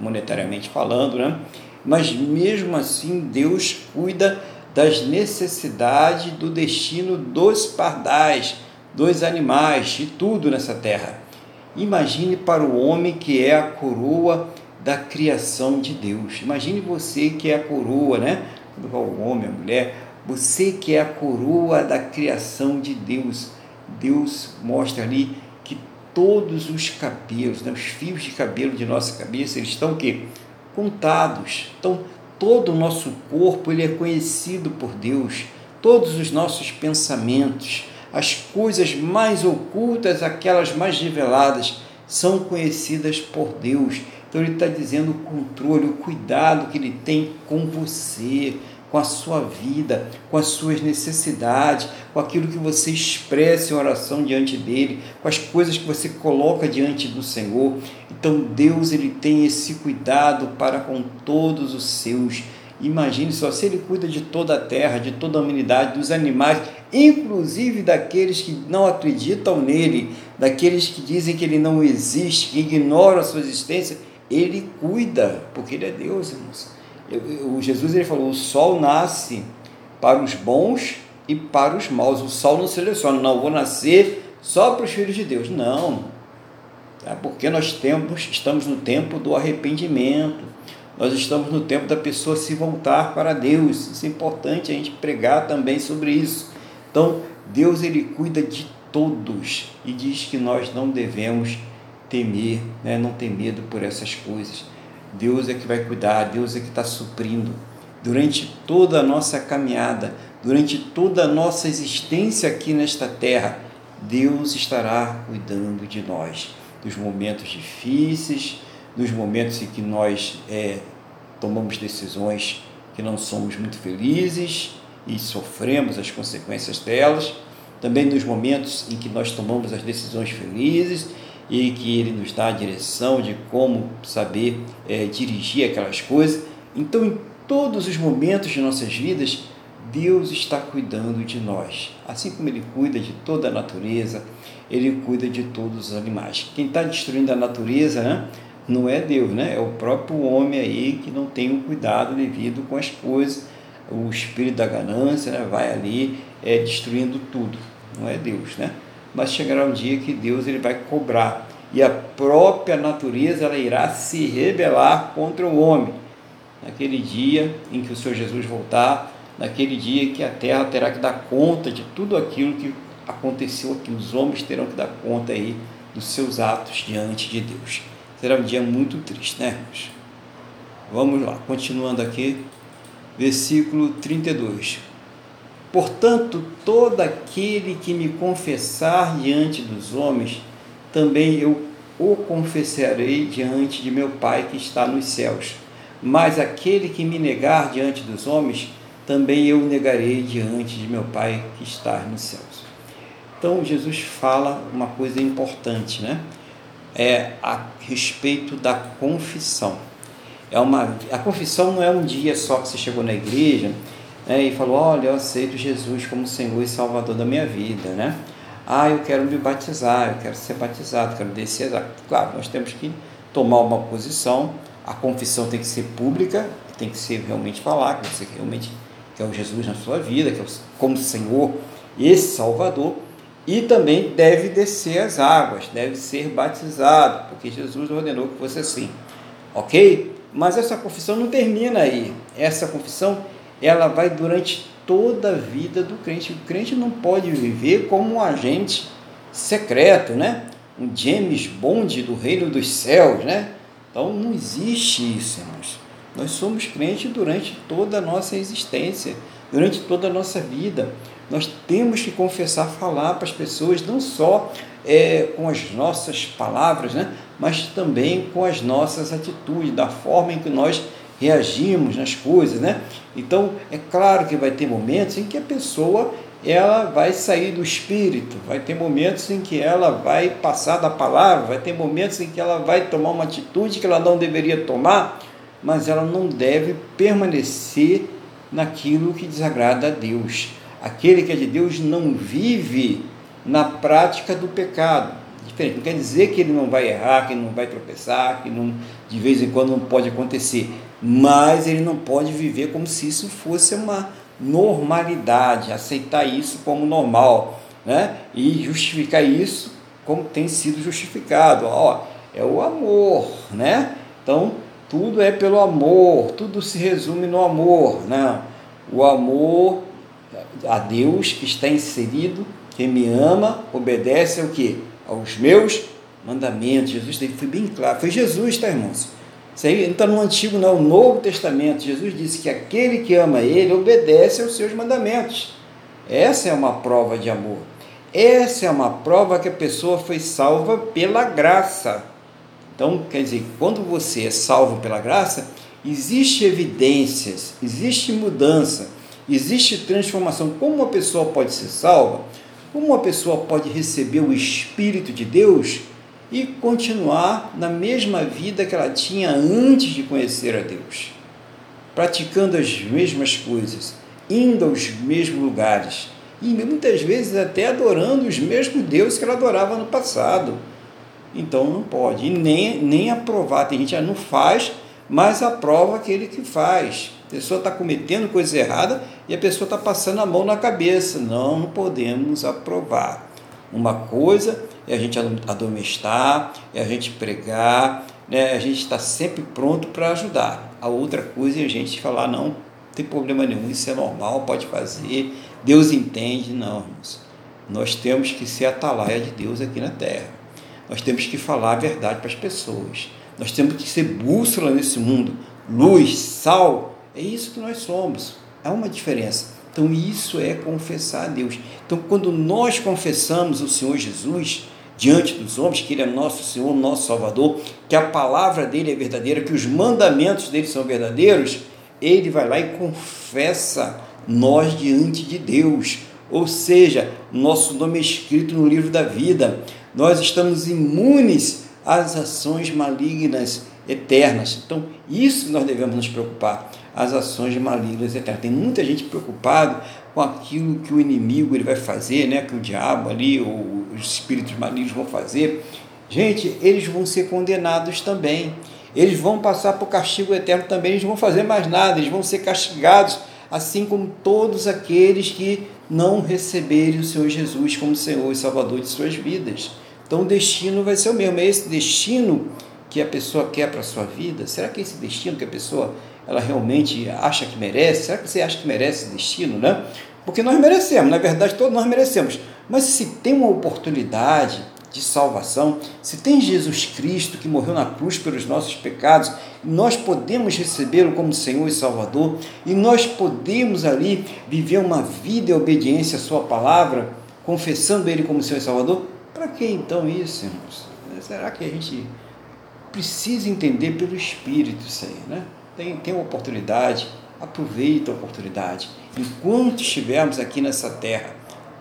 monetariamente falando, né? Mas mesmo assim, Deus cuida das necessidades do destino dos pardais, dos animais e tudo nessa terra. Imagine para o homem que é a coroa da criação de Deus. Imagine você que é a coroa, né? O homem, a mulher, você que é a coroa da criação de Deus. Deus mostra ali que todos os cabelos, né, os fios de cabelo de nossa cabeça, eles estão o quê? Contados, estão todo o nosso corpo ele é conhecido por Deus, todos os nossos pensamentos, as coisas mais ocultas, aquelas mais reveladas, são conhecidas por Deus. Então ele está dizendo o controle, o cuidado que ele tem com você, com a sua vida, com as suas necessidades, com aquilo que você expressa em oração diante dele, com as coisas que você coloca diante do Senhor. Então Deus ele tem esse cuidado para com todos os seus. Imagine só se ele cuida de toda a terra, de toda a humanidade, dos animais, inclusive daqueles que não acreditam nele, daqueles que dizem que ele não existe, que ignoram a sua existência, ele cuida, porque ele é Deus, irmãos. O Jesus ele falou: o sol nasce para os bons e para os maus. O sol não seleciona, não, vou nascer só para os filhos de Deus. Não. É porque nós temos, estamos no tempo do arrependimento. Nós estamos no tempo da pessoa se voltar para Deus. Isso é importante a gente pregar também sobre isso. Então, Deus ele cuida de todos e diz que nós não devemos temer, né? não ter medo por essas coisas. Deus é que vai cuidar, Deus é que está suprindo. Durante toda a nossa caminhada, durante toda a nossa existência aqui nesta terra, Deus estará cuidando de nós, dos momentos difíceis, nos momentos em que nós é, tomamos decisões que não somos muito felizes e sofremos as consequências delas, também nos momentos em que nós tomamos as decisões felizes e que Ele nos dá a direção de como saber é, dirigir aquelas coisas. Então, em todos os momentos de nossas vidas, Deus está cuidando de nós. Assim como Ele cuida de toda a natureza, Ele cuida de todos os animais. Quem está destruindo a natureza né, não é Deus, né? é o próprio homem aí que não tem o cuidado devido com as coisas. O espírito da ganância né, vai ali é, destruindo tudo. Não é Deus, né? mas chegará um dia que Deus ele vai cobrar e a própria natureza ela irá se rebelar contra o homem. naquele dia em que o Senhor Jesus voltar, naquele dia que a terra terá que dar conta de tudo aquilo que aconteceu aqui. Os homens terão que dar conta aí dos seus atos diante de Deus. Será um dia muito triste, né, irmãos? Vamos lá, continuando aqui, versículo 32. Portanto, todo aquele que me confessar diante dos homens, também eu o confessarei diante de meu Pai que está nos céus. Mas aquele que me negar diante dos homens, também eu negarei diante de meu Pai que está nos céus. Então Jesus fala uma coisa importante, né? É a respeito da confissão. É uma, a confissão não é um dia só que você chegou na igreja né, e falou: Olha, eu aceito Jesus como Senhor e Salvador da minha vida, né? Ah, eu quero me batizar, eu quero ser batizado, quero descer. Claro, nós temos que tomar uma posição. A confissão tem que ser pública, tem que ser realmente falar que você realmente quer o Jesus na sua vida, que é como Senhor e Salvador e também deve descer as águas, deve ser batizado, porque Jesus ordenou que fosse assim. Ok? Mas essa confissão não termina aí. Essa confissão ela vai durante toda a vida do crente. O crente não pode viver como um agente secreto, né? Um James Bond do reino dos céus, né? Então não existe isso, irmãos. Nós somos crentes durante toda a nossa existência, durante toda a nossa vida. Nós temos que confessar, falar para as pessoas, não só é, com as nossas palavras, né, mas também com as nossas atitudes, da forma em que nós reagimos nas coisas. Né? Então, é claro que vai ter momentos em que a pessoa ela vai sair do espírito, vai ter momentos em que ela vai passar da palavra, vai ter momentos em que ela vai tomar uma atitude que ela não deveria tomar, mas ela não deve permanecer naquilo que desagrada a Deus. Aquele que é de Deus não vive na prática do pecado. Diferente. Não quer dizer que ele não vai errar, que não vai tropeçar, que não, de vez em quando não pode acontecer. Mas ele não pode viver como se isso fosse uma normalidade, aceitar isso como normal, né? E justificar isso como tem sido justificado. Ó, é o amor, né? Então, tudo é pelo amor, tudo se resume no amor, né? O amor a Deus está inserido, quem me ama, obedece ao que? Aos meus mandamentos. Jesus foi bem claro, foi Jesus, tá, irmãos? Isso aí não está no Antigo, não, no Novo Testamento. Jesus disse que aquele que ama Ele obedece aos seus mandamentos. Essa é uma prova de amor. Essa é uma prova que a pessoa foi salva pela graça. Então, quer dizer, quando você é salvo pela graça, existe evidências, existe mudança, Existe transformação. Como uma pessoa pode ser salva? Como uma pessoa pode receber o Espírito de Deus e continuar na mesma vida que ela tinha antes de conhecer a Deus? Praticando as mesmas coisas, indo aos mesmos lugares e muitas vezes até adorando os mesmos deuses que ela adorava no passado. Então não pode, e nem, nem aprovar. Tem gente que não faz, mas aprova aquele que faz. A pessoa está cometendo coisa errada e a pessoa está passando a mão na cabeça. Não, podemos aprovar. Uma coisa é a gente adomestar, é a gente pregar, né? a gente está sempre pronto para ajudar. A outra coisa é a gente falar, não, não tem problema nenhum, isso é normal, pode fazer, Deus entende. Não, irmãos. Nós temos que ser atalaia de Deus aqui na terra. Nós temos que falar a verdade para as pessoas. Nós temos que ser bússola nesse mundo, luz, sal, é isso que nós somos. Há uma diferença. Então, isso é confessar a Deus. Então, quando nós confessamos o Senhor Jesus diante dos homens, que Ele é nosso Senhor, nosso Salvador, que a palavra dele é verdadeira, que os mandamentos dele são verdadeiros, ele vai lá e confessa nós diante de Deus. Ou seja, nosso nome é escrito no livro da vida. Nós estamos imunes às ações malignas eternas. Então, isso nós devemos nos preocupar as ações malignas eternas. Tem muita gente preocupada com aquilo que o inimigo ele vai fazer, né? que o diabo ali, ou os espíritos malignos vão fazer. Gente, eles vão ser condenados também. Eles vão passar por castigo eterno também, eles não vão fazer mais nada, eles vão ser castigados, assim como todos aqueles que não receberem o Senhor Jesus como Senhor e Salvador de suas vidas. Então o destino vai ser o mesmo, é esse destino que a pessoa quer para a sua vida? Será que esse destino que a pessoa ela realmente acha que merece? Será que você acha que merece destino, né? Porque nós merecemos, na verdade todos nós merecemos. Mas se tem uma oportunidade de salvação, se tem Jesus Cristo que morreu na cruz pelos nossos pecados, nós podemos recebê-lo como Senhor e Salvador, e nós podemos ali viver uma vida em obediência à Sua palavra, confessando Ele como Senhor e Salvador, para que então isso, irmãos? Será que a gente precisa entender pelo Espírito isso aí, né? Tem, tem uma oportunidade, aproveita a oportunidade. Enquanto estivermos aqui nessa terra,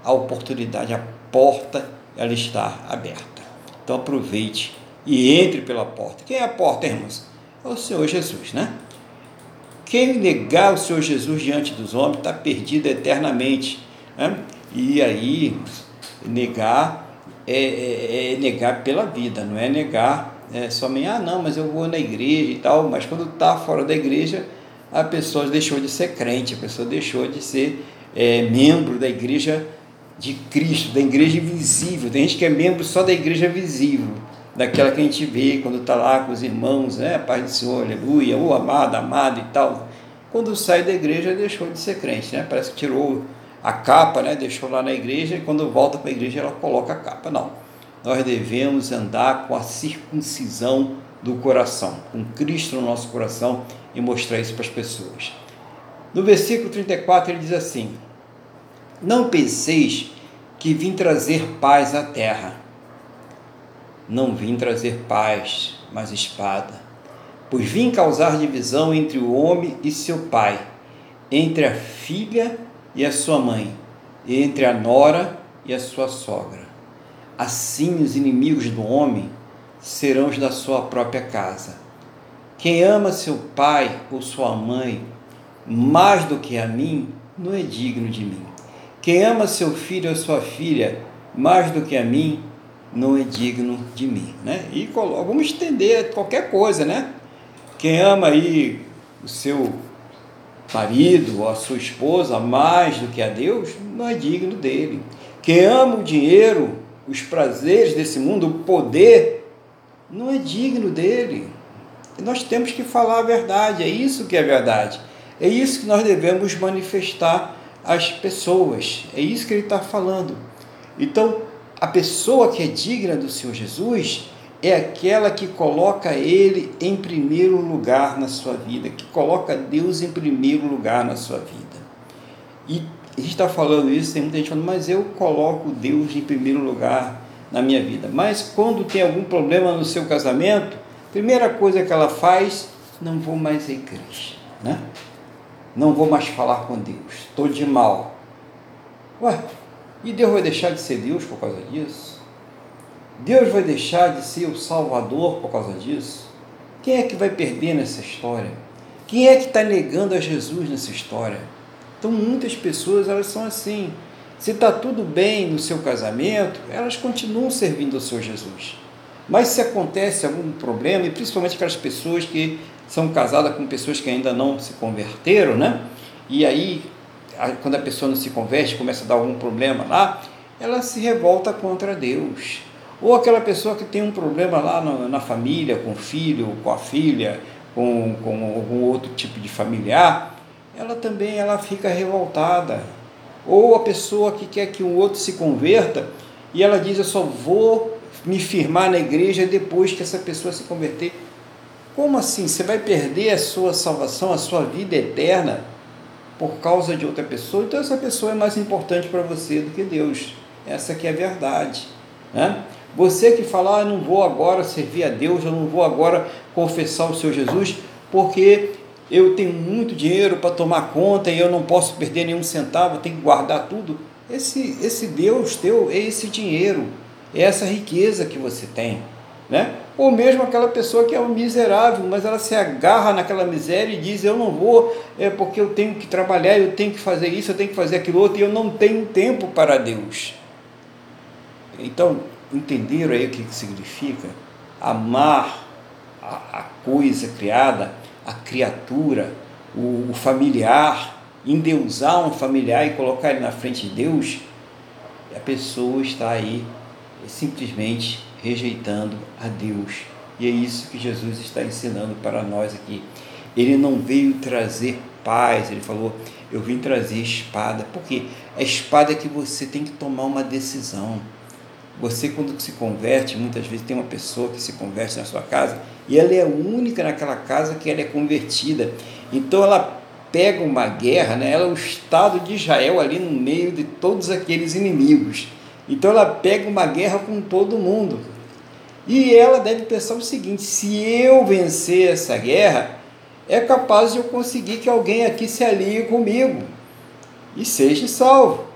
a oportunidade, a porta, ela está aberta. Então aproveite e entre pela porta. Quem é a porta, irmãos? É o Senhor Jesus, né? Quem negar o Senhor Jesus diante dos homens está perdido eternamente. Né? E aí, negar é, é, é, negar pela vida, não é negar é, somente, ah, não, mas eu vou na igreja e tal, mas quando está fora da igreja, a pessoa deixou de ser crente, a pessoa deixou de ser é, membro da igreja de Cristo, da igreja invisível. Tem gente que é membro só da igreja visível, daquela que a gente vê quando está lá com os irmãos, né? Paz do Senhor, aleluia, o amado, amado e tal. Quando sai da igreja, deixou de ser crente, né? Parece que tirou a capa, né? deixou lá na igreja e quando volta para a igreja ela coloca a capa. Não. Nós devemos andar com a circuncisão do coração, com Cristo no nosso coração e mostrar isso para as pessoas. No versículo 34 ele diz assim: Não penseis que vim trazer paz à terra. Não vim trazer paz, mas espada. Pois vim causar divisão entre o homem e seu pai, entre a filha e a sua mãe, entre a nora e a sua sogra. Assim os inimigos do homem serão os da sua própria casa. Quem ama seu pai ou sua mãe mais do que a mim, não é digno de mim. Quem ama seu filho ou sua filha mais do que a mim, não é digno de mim. Né? E vamos estender qualquer coisa, né? Quem ama aí o seu marido ou a sua esposa mais do que a Deus, não é digno dele. Quem ama o dinheiro, os prazeres desse mundo, o poder, não é digno dele. E nós temos que falar a verdade, é isso que é verdade. É isso que nós devemos manifestar às pessoas. É isso que ele está falando. Então, a pessoa que é digna do Senhor Jesus, é aquela que coloca Ele em primeiro lugar na sua vida, que coloca Deus em primeiro lugar na sua vida. E a gente está falando isso, tem muita gente falando, mas eu coloco Deus em primeiro lugar na minha vida. Mas quando tem algum problema no seu casamento, primeira coisa que ela faz, não vou mais à igreja, né? Não vou mais falar com Deus, estou de mal. Ué, e Deus vai deixar de ser Deus por causa disso? Deus vai deixar de ser o Salvador por causa disso? Quem é que vai perder nessa história? Quem é que está negando a Jesus nessa história? Então, muitas pessoas elas são assim. Se está tudo bem no seu casamento, elas continuam servindo ao Senhor Jesus. Mas se acontece algum problema, e principalmente aquelas pessoas que são casadas com pessoas que ainda não se converteram, né? E aí, quando a pessoa não se converte, começa a dar algum problema lá, ela se revolta contra Deus. Ou aquela pessoa que tem um problema lá na, na família, com o filho, com a filha, com, com algum outro tipo de familiar, ela também ela fica revoltada. Ou a pessoa que quer que um outro se converta e ela diz: Eu só vou me firmar na igreja depois que essa pessoa se converter. Como assim? Você vai perder a sua salvação, a sua vida eterna por causa de outra pessoa? Então essa pessoa é mais importante para você do que Deus. Essa que é a verdade. Né? Você que fala, ah, não vou agora servir a Deus, eu não vou agora confessar o Senhor Jesus, porque eu tenho muito dinheiro para tomar conta e eu não posso perder nenhum centavo, tenho que guardar tudo. Esse, esse Deus teu é esse dinheiro, é essa riqueza que você tem. Né? Ou mesmo aquela pessoa que é um miserável, mas ela se agarra naquela miséria e diz: Eu não vou, é porque eu tenho que trabalhar, eu tenho que fazer isso, eu tenho que fazer aquilo outro, e eu não tenho tempo para Deus. Então, entenderam aí o que, significa? Amar a, a, coisa criada, a criatura, o, o familiar, endeusar um familiar e colocar ele na frente de Deus, a pessoa está aí simplesmente rejeitando a Deus E é isso que Jesus está ensinando para nós aqui. Ele não veio trazer paz, ele falou, eu vim trazer espada. Por quê? A espada é que você tem que tomar uma decisão. Você, quando se converte, muitas vezes tem uma pessoa que se converte na sua casa e ela é única naquela casa que ela é convertida. Então ela pega uma guerra, né? ela é o Estado de Israel ali no meio de todos aqueles inimigos. Então ela pega uma guerra com todo mundo. E ela deve pensar o seguinte: se eu vencer essa guerra, é capaz de eu conseguir que alguém aqui se alie comigo e seja salvo.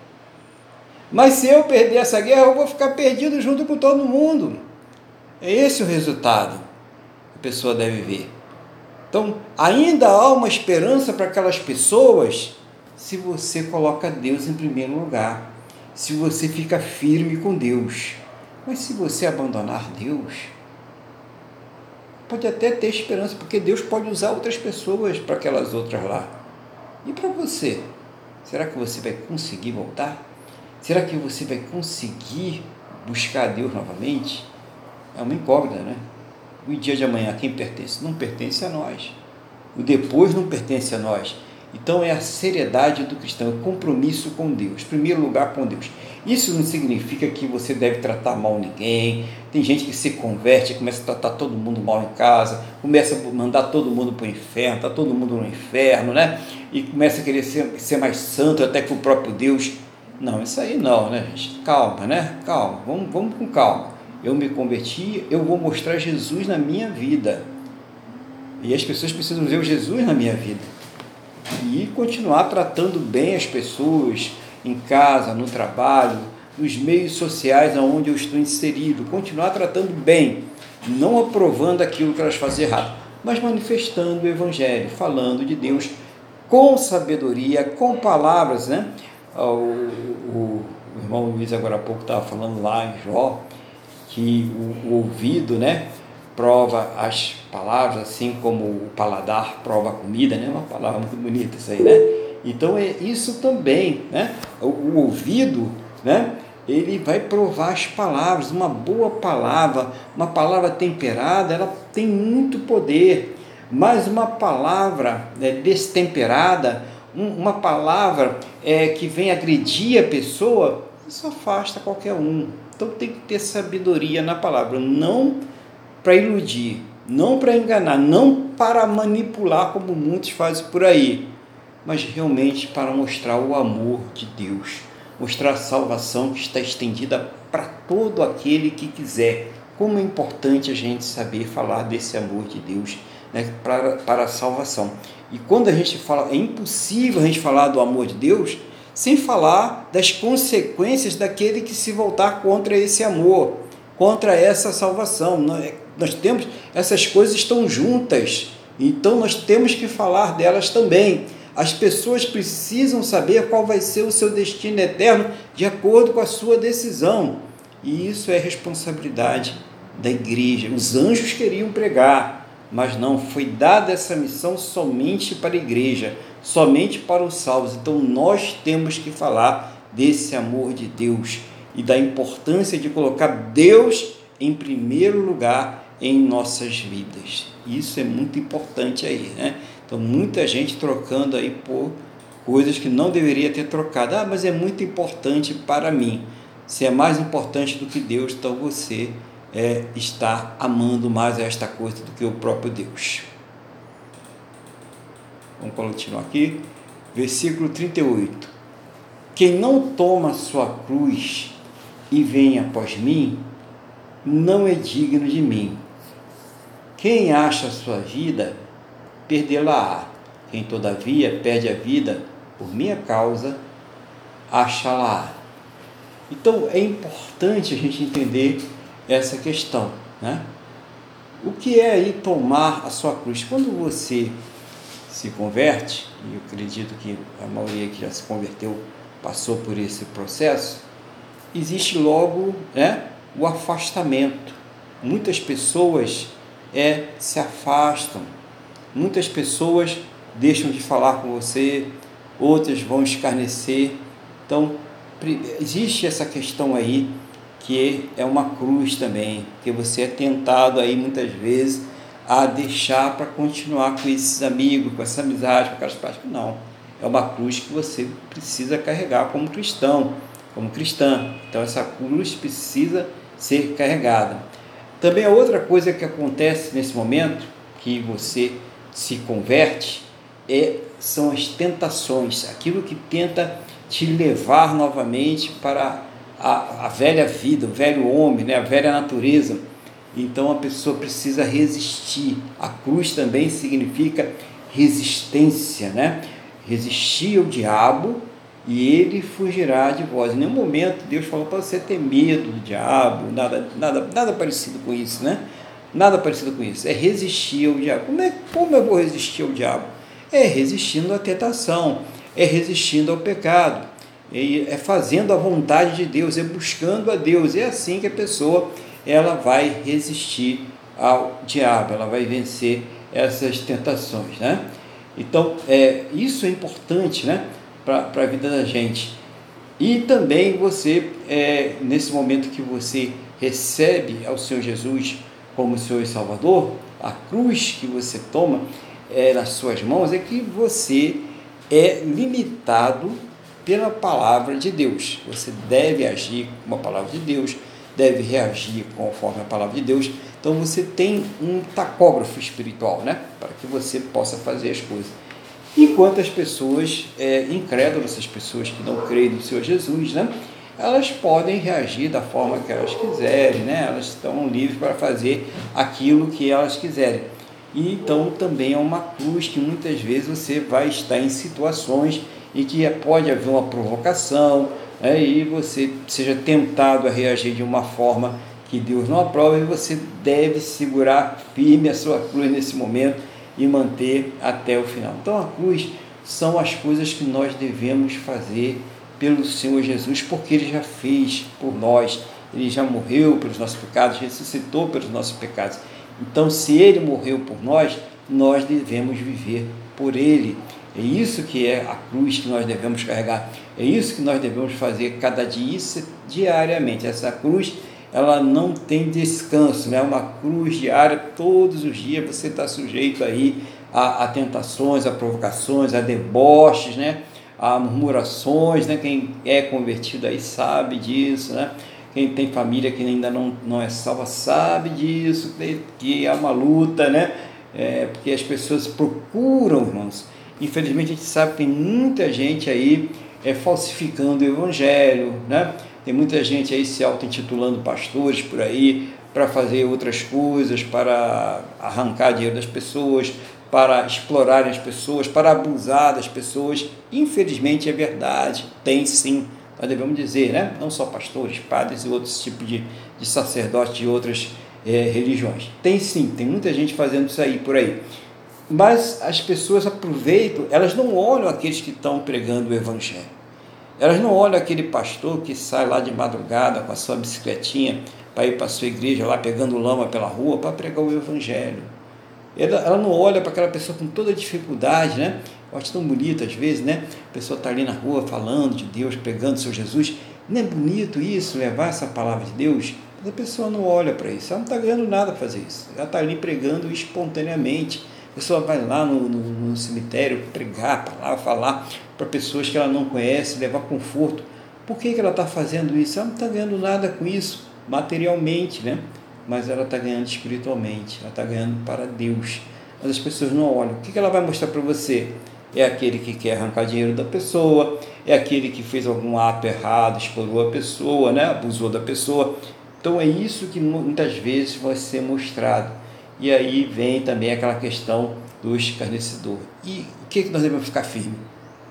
Mas se eu perder essa guerra, eu vou ficar perdido junto com todo mundo. É esse o resultado que a pessoa deve ver. Então, ainda há uma esperança para aquelas pessoas se você coloca Deus em primeiro lugar, se você fica firme com Deus. Mas se você abandonar Deus, pode até ter esperança, porque Deus pode usar outras pessoas para aquelas outras lá. E para você? Será que você vai conseguir voltar? Será que você vai conseguir buscar Deus novamente? É uma incógnita, né? O dia de amanhã, quem pertence? Não pertence a nós. O depois não pertence a nós. Então é a seriedade do cristão, é o compromisso com Deus, primeiro lugar com Deus. Isso não significa que você deve tratar mal ninguém. Tem gente que se converte, começa a tratar todo mundo mal em casa, começa a mandar todo mundo para o inferno, tá todo mundo no inferno, né? E começa a querer ser, ser mais santo até que o próprio Deus. Não, isso aí não, né, gente? Calma, né? Calma, vamos, vamos com calma eu me converti, eu vou mostrar Jesus na minha vida. E as pessoas precisam ver o Jesus na minha vida. E continuar tratando bem as pessoas em casa, no trabalho, nos meios sociais onde eu estou inserido. Continuar tratando bem, não aprovando aquilo que elas fazem errado, mas manifestando o Evangelho, falando de Deus com sabedoria, com palavras. Né? O, o, o irmão Luiz agora há pouco estava falando lá em Jó, que o, o ouvido, né, prova as palavras, assim como o paladar prova a comida, né? Uma palavra muito bonita isso aí, né? Então é isso também, né? O, o ouvido, né? Ele vai provar as palavras, uma boa palavra, uma palavra temperada, ela tem muito poder. Mas uma palavra né, destemperada, um, uma palavra é, que vem agredir a pessoa, isso afasta qualquer um. Então tem que ter sabedoria na palavra, não para iludir, não para enganar, não para manipular como muitos fazem por aí, mas realmente para mostrar o amor de Deus, mostrar a salvação que está estendida para todo aquele que quiser. Como é importante a gente saber falar desse amor de Deus né, para, para a salvação. E quando a gente fala, é impossível a gente falar do amor de Deus sem falar das consequências daquele que se voltar contra esse amor, contra essa salvação. Nós temos, essas coisas estão juntas, então nós temos que falar delas também. As pessoas precisam saber qual vai ser o seu destino eterno de acordo com a sua decisão. E isso é responsabilidade da igreja. Os anjos queriam pregar, mas não foi dada essa missão somente para a igreja somente para os salvos. Então nós temos que falar desse amor de Deus e da importância de colocar Deus em primeiro lugar em nossas vidas. Isso é muito importante aí, né? Então muita gente trocando aí por coisas que não deveria ter trocado. Ah, mas é muito importante para mim. Se é mais importante do que Deus, então você é, está amando mais esta coisa do que o próprio Deus. Vamos continuar aqui. Versículo 38. Quem não toma sua cruz e vem após mim, não é digno de mim. Quem acha sua vida, perdê-la-á. Quem, todavia, perde a vida por minha causa, acha-la-á. Então, é importante a gente entender essa questão, né? O que é aí tomar a sua cruz? Quando você se converte, e eu acredito que a maioria que já se converteu passou por esse processo, existe logo né, o afastamento. Muitas pessoas é, se afastam, muitas pessoas deixam de falar com você, outras vão escarnecer. Então, existe essa questão aí que é uma cruz também, que você é tentado aí muitas vezes a deixar para continuar com esses amigos, com essa amizade, com aquelas práticas. Não. É uma cruz que você precisa carregar como cristão, como cristã. Então essa cruz precisa ser carregada. Também a outra coisa que acontece nesse momento que você se converte é, são as tentações, aquilo que tenta te levar novamente para a, a velha vida, o velho homem, né, a velha natureza então a pessoa precisa resistir. A cruz também significa resistência, né? Resistir ao diabo e ele fugirá de vós. Em nenhum momento Deus falou para você ter medo do diabo, nada, nada, nada parecido com isso, né? Nada parecido com isso. É resistir ao diabo. Como, é, como eu vou resistir ao diabo? É resistindo à tentação, é resistindo ao pecado, é fazendo a vontade de Deus, é buscando a Deus. É assim que a pessoa ela vai resistir ao diabo, ela vai vencer essas tentações, né? Então, é, isso é importante, né, para a vida da gente. E também você, é, nesse momento que você recebe ao Senhor Jesus como Senhor e Salvador, a cruz que você toma é, nas suas mãos é que você é limitado pela palavra de Deus. Você deve agir com a palavra de Deus, deve reagir conforme a palavra de Deus. Então você tem um tacógrafo espiritual, né? Para que você possa fazer as coisas. Enquanto as pessoas é, incrédulas, as pessoas que não creem no Senhor Jesus, né? Elas podem reagir da forma que elas quiserem, né? Elas estão livres para fazer aquilo que elas quiserem. E então também é uma cruz que muitas vezes você vai estar em situações em que pode haver uma provocação, né, e você seja tentado a reagir de uma forma que Deus não aprova, e você deve segurar firme a sua cruz nesse momento e manter até o final. Então a cruz são as coisas que nós devemos fazer pelo Senhor Jesus, porque Ele já fez por nós, Ele já morreu pelos nossos pecados, ressuscitou pelos nossos pecados. Então, se Ele morreu por nós, nós devemos viver por Ele. É isso que é a cruz que nós devemos carregar. É isso que nós devemos fazer cada dia, diariamente. Essa cruz, ela não tem descanso, né? É uma cruz diária, todos os dias você está sujeito aí a, a, tentações, a provocações, a deboches, né? A murmurações, né? Quem é convertido aí sabe disso, né? Quem tem família que ainda não, não é salva sabe disso, que é uma luta, né? É, porque as pessoas procuram, irmãos, Infelizmente a gente sabe que tem muita gente aí é, falsificando o evangelho, né? Tem muita gente aí se auto-intitulando pastores por aí para fazer outras coisas, para arrancar dinheiro das pessoas, para explorar as pessoas, para abusar das pessoas. Infelizmente é verdade, tem sim, nós devemos dizer, né? Não só pastores, padres e outros tipos de, de sacerdotes de outras é, religiões. Tem sim, tem muita gente fazendo isso aí por aí. Mas as pessoas aproveitam, elas não olham aqueles que estão pregando o Evangelho. Elas não olham aquele pastor que sai lá de madrugada com a sua bicicletinha para ir para a sua igreja lá pegando lama pela rua para pregar o Evangelho. Ela, ela não olha para aquela pessoa com toda dificuldade, né? Eu acho tão bonito às vezes, né? A pessoa está ali na rua falando de Deus, pregando o seu Jesus. Não é bonito isso, levar essa palavra de Deus? Mas a pessoa não olha para isso, ela não está ganhando nada para fazer isso. Ela está ali pregando espontaneamente pessoa vai lá no, no, no cemitério pregar a palavra, falar para pessoas que ela não conhece, levar conforto. Por que, que ela está fazendo isso? Ela não está ganhando nada com isso, materialmente, né? mas ela está ganhando espiritualmente, ela está ganhando para Deus. Mas as pessoas não olham. O que, que ela vai mostrar para você? É aquele que quer arrancar dinheiro da pessoa, é aquele que fez algum ato errado, explorou a pessoa, né? abusou da pessoa. Então é isso que muitas vezes vai ser mostrado. E aí vem também aquela questão do escarnecedor. E o que, que nós devemos ficar firme?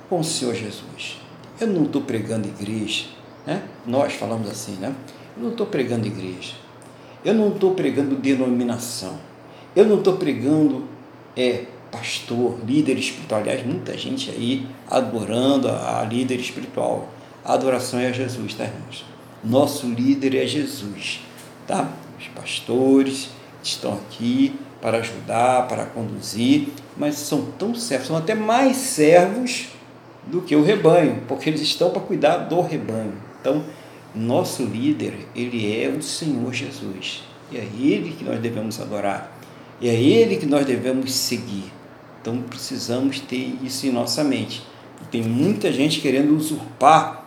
Com o Senhor Jesus. Eu não estou pregando igreja, né? nós falamos assim, né? Eu não estou pregando igreja. Eu não estou pregando denominação. Eu não estou pregando é, pastor, líder espiritual. Aliás, muita gente aí adorando a, a líder espiritual. A adoração é a Jesus, tá, irmãos? Nosso líder é Jesus, tá? Os pastores, estão aqui para ajudar, para conduzir, mas são tão servos, são até mais servos do que o rebanho, porque eles estão para cuidar do rebanho. Então, Nosso líder, ele é o Senhor Jesus. E é Ele que nós devemos adorar. E é Ele que nós devemos seguir. Então precisamos ter isso em nossa mente. Tem muita gente querendo usurpar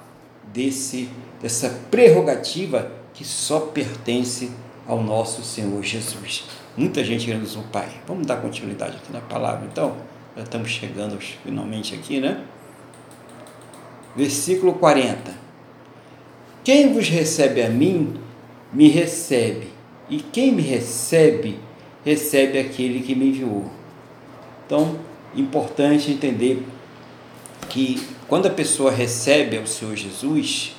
desse, dessa prerrogativa que só pertence ao nosso Senhor Jesus. Muita gente querendo usurpar. Vamos dar continuidade aqui na palavra, então. Já estamos chegando finalmente aqui, né? Versículo 40. Quem vos recebe a mim, me recebe, e quem me recebe, recebe aquele que me enviou. Então, importante entender que quando a pessoa recebe ao Senhor Jesus,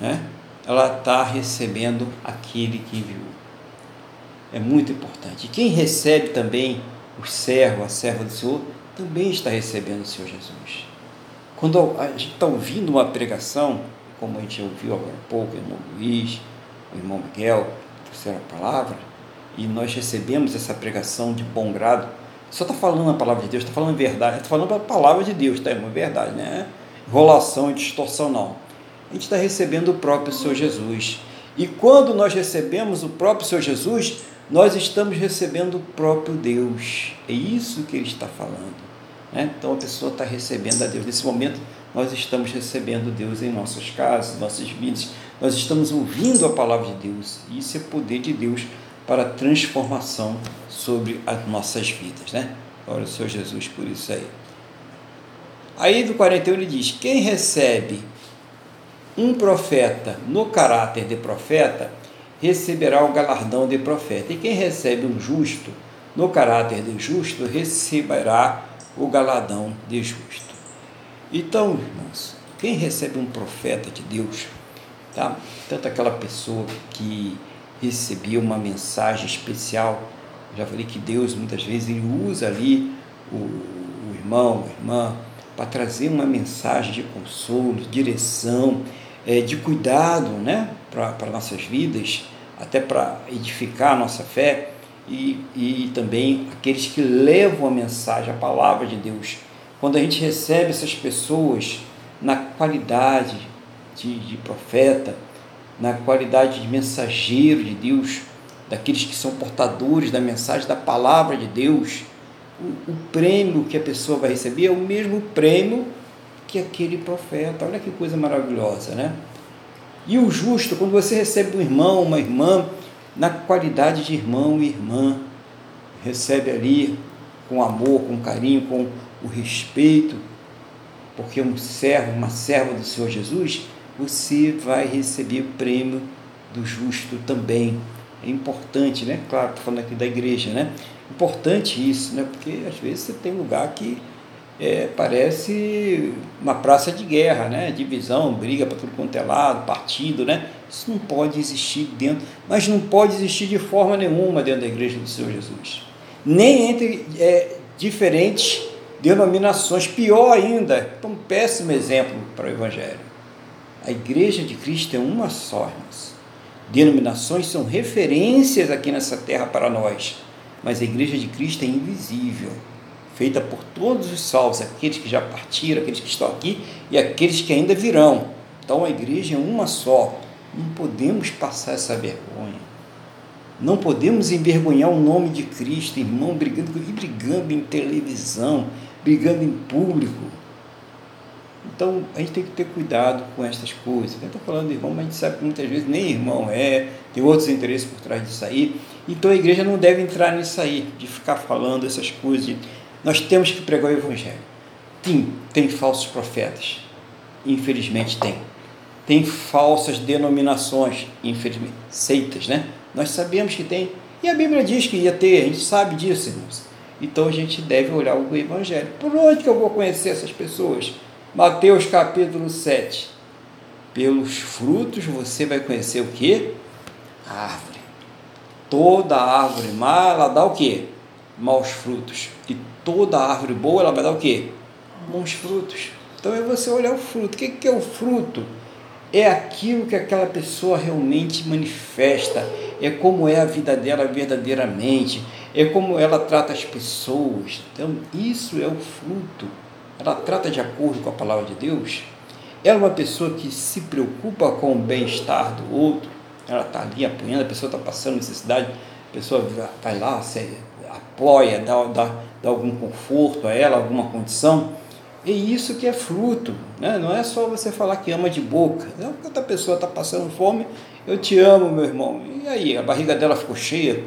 né, ela está recebendo aquele que enviou. É muito importante. Quem recebe também o servo, a serva do Senhor, também está recebendo o Senhor Jesus. Quando a gente está ouvindo uma pregação, como a gente ouviu agora há pouco, o irmão Luiz, o irmão Miguel, a palavra, e nós recebemos essa pregação de bom grado, só está falando a palavra de Deus, está falando a verdade, está falando a palavra de Deus, tá? É uma verdade, né? Enrolação e distorção não. A gente está recebendo o próprio Senhor Jesus. E quando nós recebemos o próprio Senhor Jesus, nós estamos recebendo o próprio Deus. É isso que ele está falando. Né? Então a pessoa está recebendo a Deus. Nesse momento, nós estamos recebendo Deus em nossas casas, nossas vidas. Nós estamos ouvindo a palavra de Deus. Isso é poder de Deus para transformação sobre as nossas vidas, né? Glória ao Senhor Jesus por isso aí. Aí do 41 ele diz: Quem recebe um profeta no caráter de profeta, receberá o galardão de profeta. E quem recebe um justo no caráter de justo, receberá o galardão de justo. Então, irmãos, quem recebe um profeta de Deus, tá? Tanto aquela pessoa que recebia uma mensagem especial. Já falei que Deus muitas vezes ele usa ali o, o irmão, a irmã, para trazer uma mensagem de consolo, de direção, é, de cuidado né, para nossas vidas, até para edificar a nossa fé, e, e também aqueles que levam a mensagem, a palavra de Deus. Quando a gente recebe essas pessoas na qualidade de, de profeta, na qualidade de mensageiro de Deus, daqueles que são portadores da mensagem da palavra de Deus, o, o, prêmio que a pessoa vai receber é o mesmo prêmio que aquele profeta. Olha que coisa maravilhosa, né? E o justo, quando você recebe um irmão, uma irmã, na qualidade de irmão e irmã, recebe ali com amor, com carinho, com o respeito, porque um servo, uma serva do Senhor Jesus, você vai receber o prêmio do justo também. É importante, né? Claro, estou falando aqui da igreja, né? Importante isso, né? Porque às vezes você tem lugar que é, parece uma praça de guerra, né? Divisão, briga para tudo quanto é lado, partido, né? Isso não pode existir dentro, mas não pode existir de forma nenhuma dentro da igreja do Senhor Jesus. Nem entre é, diferentes denominações, pior ainda, um péssimo exemplo para o Evangelho. A igreja de Cristo é uma só, irmãos. Denominações são referências aqui nessa terra para nós, mas a igreja de Cristo é invisível, feita por todos os salvos, aqueles que já partiram, aqueles que estão aqui e aqueles que ainda virão. Então a igreja é uma só. Não podemos passar essa vergonha. Não podemos envergonhar o nome de Cristo, irmão, brigando, brigando em televisão, brigando em público. Então a gente tem que ter cuidado com estas coisas. Eu estou falando de irmão, mas a gente sabe que muitas vezes nem irmão é, tem outros interesses por trás disso aí. Então a igreja não deve entrar nisso aí, de ficar falando essas coisas. Nós temos que pregar o evangelho. Tem, tem falsos profetas. Infelizmente tem. Tem falsas denominações, infelizmente, seitas, né? Nós sabemos que tem. E a Bíblia diz que ia ter, a gente sabe disso, irmãos. Então a gente deve olhar o evangelho. Por onde que eu vou conhecer essas pessoas? Mateus capítulo 7. Pelos frutos você vai conhecer o que? A árvore. Toda árvore má, ela dá o que? Maus frutos. E toda árvore boa, ela vai dar o que? Bons frutos. Então é você olhar o fruto. O que é o fruto? É aquilo que aquela pessoa realmente manifesta. É como é a vida dela verdadeiramente. É como ela trata as pessoas. Então, isso é o fruto ela trata de acordo com a palavra de Deus, Ela é uma pessoa que se preocupa com o bem-estar do outro, ela está ali apoiando, a pessoa está passando necessidade, a pessoa vai lá, apoia, dá, dá, dá algum conforto a ela, alguma condição. É isso que é fruto, né? não é só você falar que ama de boca. Não, porque outra pessoa está passando fome, eu te amo, meu irmão. E aí, a barriga dela ficou cheia?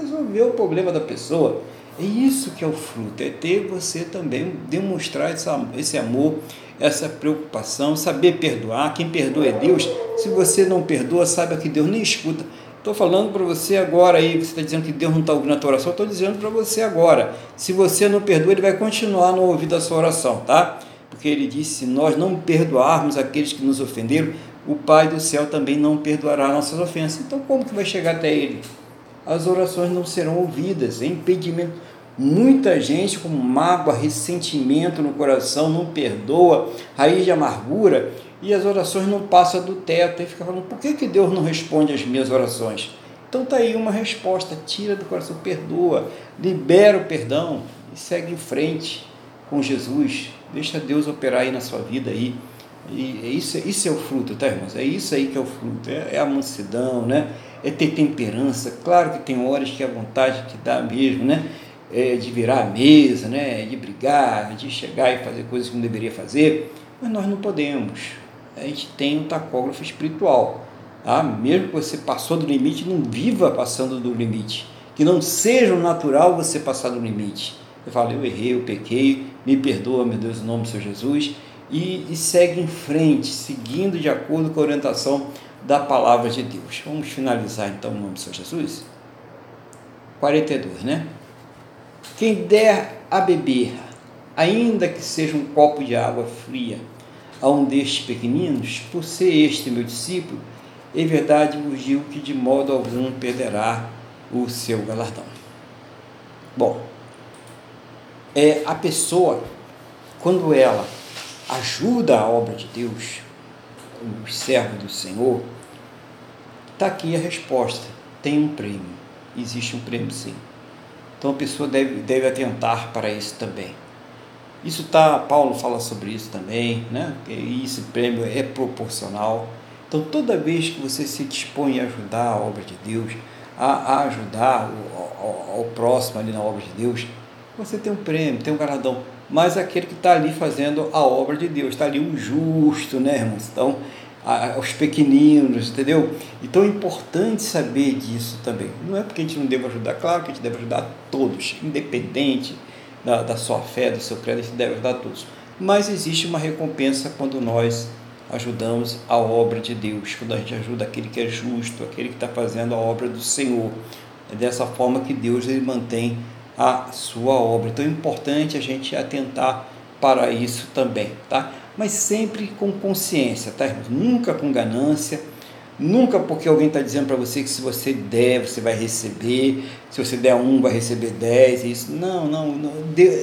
Resolveu o problema da pessoa. É isso que é o fruto, é ter você também demonstrar esse amor, essa preocupação, saber perdoar. Quem perdoa é Deus. Se você não perdoa, saiba que Deus nem escuta. Estou falando para você agora aí, você está dizendo que Deus não está ouvindo a tua oração, estou dizendo para você agora. Se você não perdoa, Ele vai continuar no ouvir da sua oração, tá? Porque Ele disse, se nós não perdoarmos aqueles que nos ofenderam, o Pai do céu também não perdoará nossas ofensas. Então como que vai chegar até Ele? As orações não serão ouvidas, é impedimento. Muita gente com mágoa, ressentimento no coração, não perdoa, raiz de amargura, e as orações não passam do teto, e fica falando, por que, que Deus não responde às minhas orações? Então está aí uma resposta, tira do coração, perdoa, libera o perdão e segue em frente com Jesus. Deixa Deus operar aí na sua vida aí. E é isso, isso é o fruto, tá, irmãos? É isso aí que é o fruto, é, é a mansidão, né? É ter temperança. Claro que tem horas que a vontade que dá mesmo, né? é, de virar a mesa, né, de brigar, de chegar e fazer coisas que não deveria fazer, mas nós não podemos. A gente tem um tacógrafo espiritual. Tá? Mesmo que você passou do limite, não viva passando do limite. Que não seja natural você passar do limite. Eu falo, eu errei, eu pequei, me perdoa, meu Deus, em nome do Senhor Jesus. E, e segue em frente, seguindo de acordo com a orientação da palavra de Deus. Vamos finalizar então em nome do Senhor Jesus? 42, né? Quem der a beber, ainda que seja um copo de água fria, a um destes pequeninos, por ser este meu discípulo, em verdade vos digo que de modo algum perderá o seu galardão. Bom, é a pessoa, quando ela ajuda a obra de Deus, o servo do Senhor, está aqui a resposta: tem um prêmio. Existe um prêmio sim. Então a pessoa deve, deve atentar para isso também. Isso tá, Paulo fala sobre isso também, né? E esse prêmio é proporcional. Então toda vez que você se dispõe a ajudar a obra de Deus, a, a ajudar o, próximo ali na obra de Deus, você tem um prêmio, tem um galardão. Mas aquele que está ali fazendo a obra de Deus, está ali um justo, né, irmãos? Então aos pequeninos, entendeu? Então é importante saber disso também. Não é porque a gente não deve ajudar, claro que a gente deve ajudar todos, independente da, da sua fé, do seu credo, a gente deve ajudar todos. Mas existe uma recompensa quando nós ajudamos a obra de Deus, quando a gente ajuda aquele que é justo, aquele que está fazendo a obra do Senhor. É dessa forma que Deus ele mantém a sua obra. Então é importante a gente atentar para isso também, tá? mas sempre com consciência, tá? Nunca com ganância, nunca porque alguém está dizendo para você que se você der, você vai receber, se você der um, vai receber dez, isso. Não, não, não,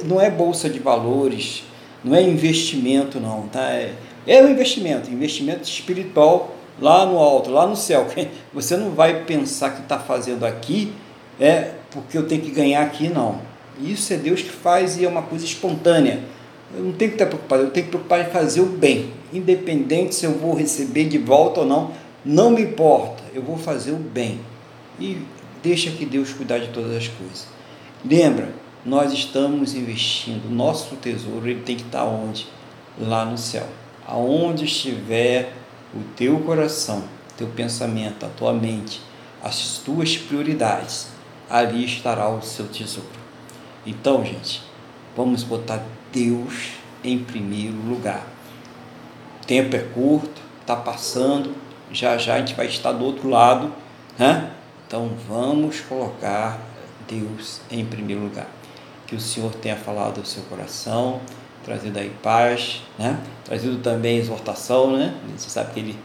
não é bolsa de valores, não é investimento, não, tá? É, é um investimento, investimento espiritual lá no alto, lá no céu. Você não vai pensar que está fazendo aqui é porque eu tenho que ganhar aqui, não. Isso é Deus que faz e é uma coisa espontânea eu não tenho que estar preocupado, eu tenho que preocupar em fazer o bem, independente se eu vou receber de volta ou não, não me importa, eu vou fazer o bem. E deixa que Deus cuidar de todas as coisas. Lembra, nós estamos investindo, nosso tesouro ele tem que estar onde? Lá no céu. Aonde estiver o teu coração, teu pensamento, a tua mente, as tuas prioridades, ali estará o seu tesouro. Então, gente, vamos botar Deus em primeiro lugar. O tempo é curto, está passando, já já a gente vai estar do outro lado, né? Então vamos colocar Deus em primeiro lugar. Que o Senhor tenha falado ao seu coração, trazido aí paz, né? Trazido também exortação, né? Você sabe que ele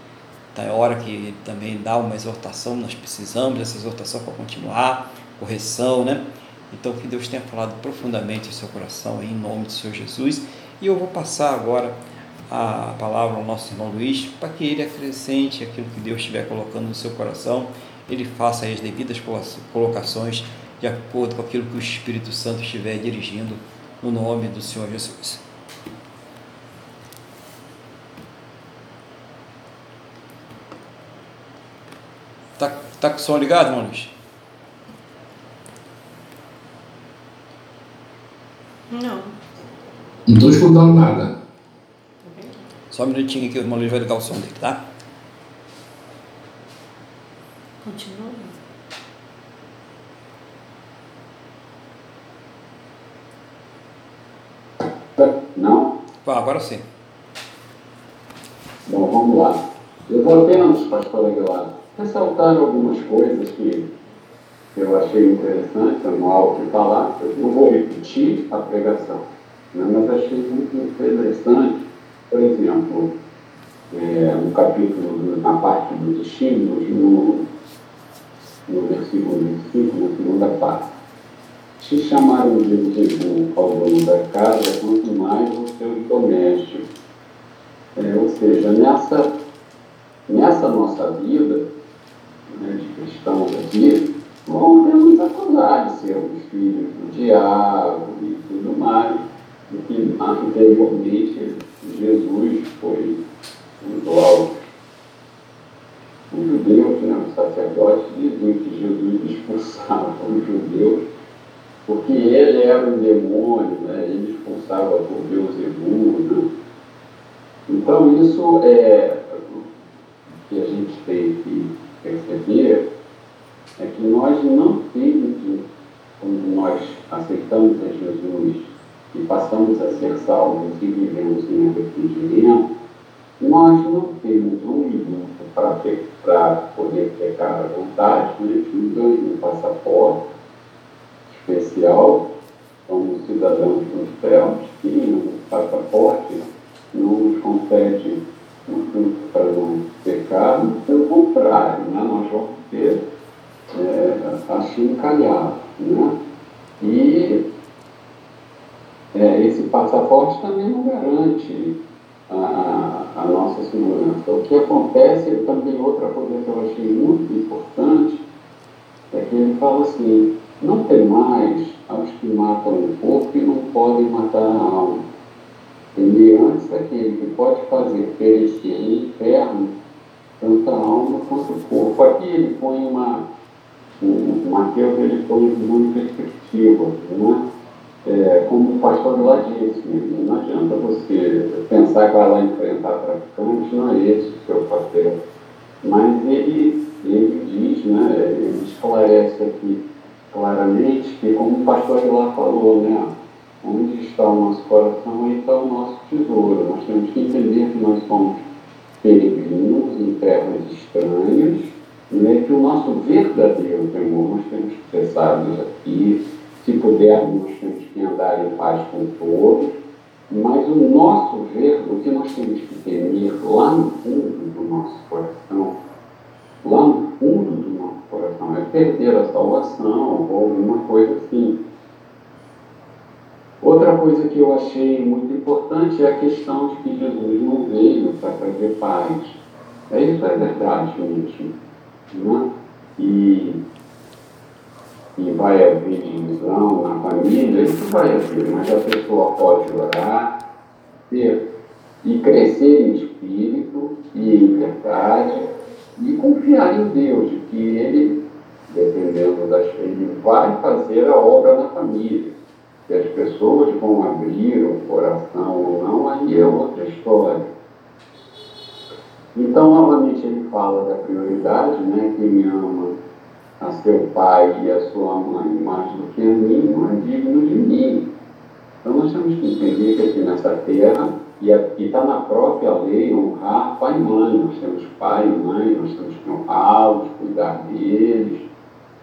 tá é hora que ele também dá uma exortação, nós precisamos dessa exortação para continuar, correção, né? Então, que Deus tenha falado profundamente ao seu coração, em nome do Senhor Jesus. E eu vou passar agora a palavra ao nosso irmão Luiz, para que ele acrescente aquilo que Deus estiver colocando no seu coração, ele faça as devidas colocações de acordo com aquilo que o Espírito Santo estiver dirigindo no nome do Senhor Jesus. Tá, tá com o som ligado, irmão Luiz? Não. Não estou escutando nada. Só um minutinho aqui, o Maurício vai ligar o som dele, tá? Continua. Não? Ah, agora sim. Bom, vamos lá. Eu vou apenas, pastor Aguilar, ressaltar algumas coisas que eu achei interessante, anual que falar. Eu não vou repetir a pregação, né, mas achei muito interessante, por exemplo, é, no capítulo, na parte dos estímulos, no, no versículo 25, na segunda parte. Se chamaram de Beelzebul ao dono da casa, quanto mais os seus domésticos. É, ou seja, nessa, nessa nossa vida né, de cristãos aqui, vão nos acusar de sermos filhos do diabo e tudo mais, do que anteriormente Jesus foi um aos os judeus, né, os sacerdotes, diziam que Jesus expulsava os judeus porque ele era um demônio, né? ele expulsava por Beuzebu. Né? Então, isso é o que a gente tem que perceber é que nós não temos, quando nós aceitamos a Jesus e passamos a ser salvos e vivemos em arrependimento, nós não temos um minuto para poder pecar à vontade, né? ganhamos um passaporte especial, somos cidadãos dos céus, e o passaporte não nos concede um fruto para não pecar, pelo contrário, né? nós vamos ter é, assim calhado. Né? E é, esse passaporte também não garante a, a, nossa segurança. O que acontece, também outra coisa que eu achei muito importante, é que ele fala assim, não tem mais aos que matam o corpo e não podem matar a alma. Entender? Antes aquele que pode fazer perecer no inferno tanto a alma quanto o corpo. Aqui ele põe uma. O Mateus ele põe uma perspectiva, né? É, como o pastor lá disse, não adianta você pensar que vai lá enfrentar traficantes, não é esse o seu papel. Mas ele, ele diz, né, ele esclarece aqui claramente que, como o pastor lá falou, né, onde está o nosso coração, aí está o nosso tesouro. Nós temos que entender que nós somos peregrinos em terras estranhas, né, que o nosso verdadeiro temor nós temos que ser sábios aqui, se pudermos, temos que andar em paz com todos, mas o nosso ver, o que nós temos que temer lá no fundo do nosso coração, lá no fundo do nosso coração, é perder a salvação ou alguma coisa assim. Outra coisa que eu achei muito importante é a questão de que Jesus não veio para trazer paz. É isso é verdade mesmo. Né? E, e vai haver divisão na família, isso vai haver, mas a pessoa pode orar, ter, e crescer em espírito e em verdade e confiar em Deus, de que Ele, dependendo das Ele vai fazer a obra na família. Se as pessoas vão abrir o coração ou não, aí é outra história. Então, novamente, ele fala da prioridade, né? Quem ama a seu pai e a sua mãe mais do que a mim, não é digno de mim. Então, nós temos que entender que aqui nessa terra e está na própria lei honrar pai e mãe. Nós temos pai e mãe, nós temos que honrá-los, cuidar deles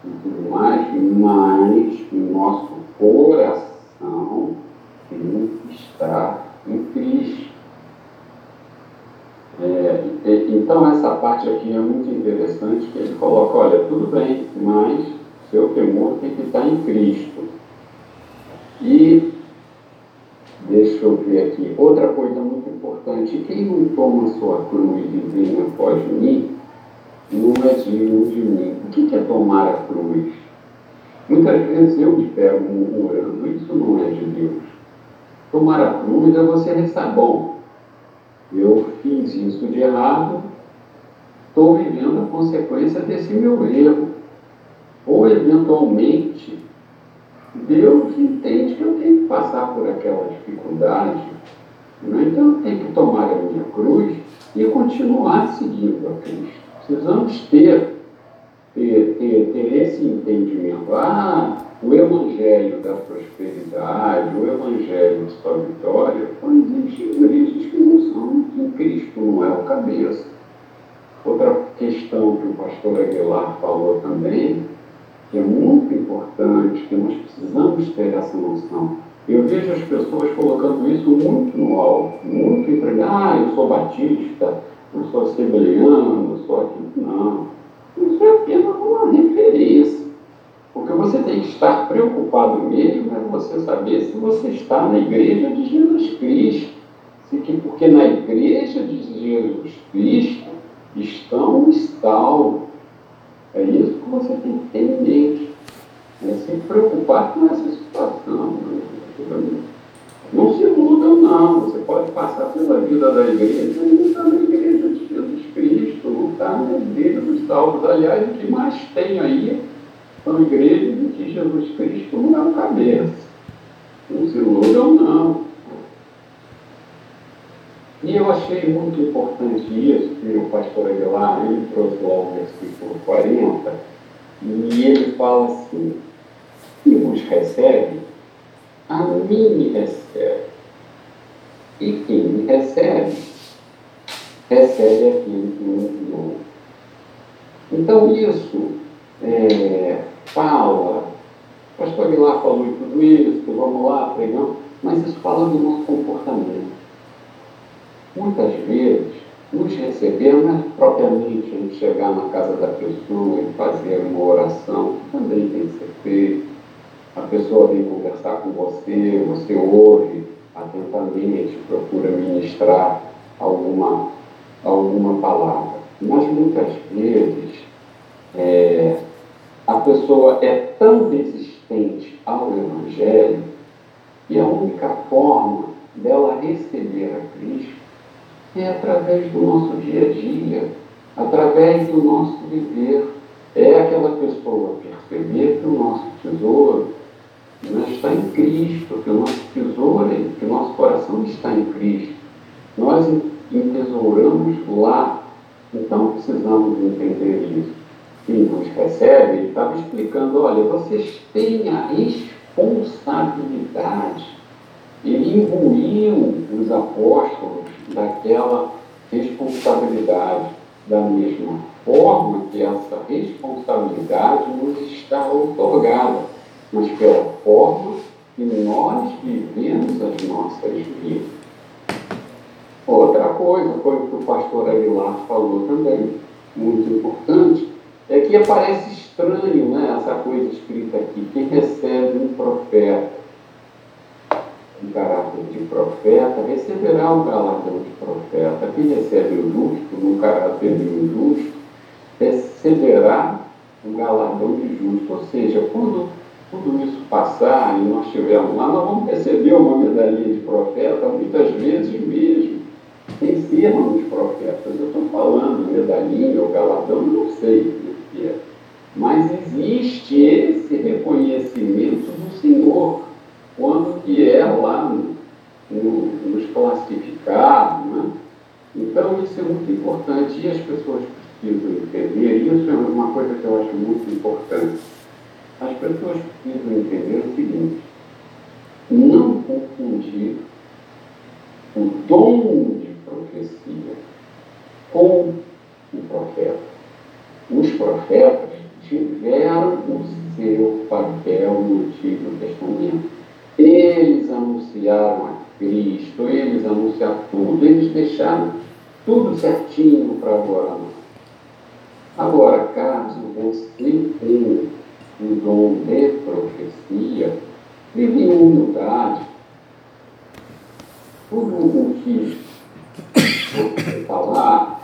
e tudo mais, mas o nosso coração tem que estar em Cristo. É, então essa parte aqui é muito interessante, que ele coloca, olha, tudo bem, mas seu temor tem que estar em Cristo. E Deixa eu ver aqui. Outra coisa muito importante: quem não toma sua cruz e vem após mim, não é digno de mim. O que é tomar a cruz? Muitas vezes eu me pego murmurando, isso não é de Deus. Tomar a cruz é você restar bom. Eu fiz isso de errado, estou vivendo a consequência desse meu erro. Ou, eventualmente, Deus entende que eu tenho que passar por aquela dificuldade. Né? Então, eu tenho que tomar a minha cruz e continuar seguindo a Cristo. Precisamos ter, ter, ter, ter esse entendimento. Ah, o Evangelho da prosperidade, o Evangelho da vitória, quando existem igrejas que não são, que Cristo não é o cabeça. Outra questão que o pastor Aguilar falou também, que é muito importante, que nós precisamos ter essa noção. Eu vejo as pessoas colocando isso muito no alto, muito entre, ah, eu sou batista, eu sou assembleano, eu sou aquilo. Não. Isso é apenas uma referência. Porque você tem que estar preocupado mesmo é você saber se você está na igreja de Jesus Cristo. Porque na igreja de Jesus Cristo estão os salvos. É isso que você tem que ter em mente. É se preocupar com essa situação. Né? Não se iludam, não. Você pode passar pela vida da igreja e não está na igreja de Jesus Cristo, não está na igreja dos salvos. Aliás, o que mais tem aí são igrejas em que Jesus Cristo não é o cabeça. Não se iludam, não. E eu achei muito importante isso, que o pastor Aguilar ele trouxe lá o versículo 40, e ele fala assim, quem vos recebe, a mim me recebe. E quem me recebe, recebe aquele que me enviou. Então isso é, fala, o pastor Aguilar tudo isso, vamos lá, pregamos, mas isso fala do nosso comportamento. Muitas vezes, nos receber não é propriamente a gente chegar na casa da pessoa e fazer uma oração, que também tem que ser feito. A pessoa vem conversar com você, você ouve atentamente, procura ministrar alguma, alguma palavra. Mas muitas vezes é, a pessoa é tão resistente ao Evangelho que a única forma dela receber a Cristo é através do nosso dia a dia, através do nosso viver. É aquela pessoa perceber que o nosso tesouro não está em Cristo, que o nosso tesouro, que o nosso coração está em Cristo. Nós entesouramos lá. Então precisamos entender isso quem nos recebe, ele estava explicando, olha, vocês têm a responsabilidade. Ele imbuiu os apóstolos daquela responsabilidade, da mesma forma que essa responsabilidade nos está otorgada, mas pela forma que nós vivemos as nossas vidas. Outra coisa foi o que o pastor Aguilar falou também, muito importante, é que aparece estranho né, essa coisa escrita aqui, que recebe um profeta, um caráter de profeta, receberá um galardão de profeta. Quem recebe o justo, no caráter de um justo, receberá um galardão de justo. Ou seja, quando tudo isso passar e nós estivermos lá, nós vamos receber uma medalhinha de profeta, muitas vezes mesmo, em sermos profetas. Eu estou falando medalhinha ou galardão, não sei mas existe esse reconhecimento do Senhor, quando vier lá no, no, nos classificar. Né? Então, isso é muito importante e as pessoas precisam entender. Isso é uma coisa que eu acho muito importante. As pessoas precisam entender o seguinte: não confundir o dom de profecia com o profeta. Os profetas tiveram o seu papel no Antigo Testamento. Eles anunciaram a Cristo, eles anunciaram tudo, eles deixaram tudo certinho para agora. Agora, caso você tenha o dom de profecia, vive em humildade. Tudo o que você falar,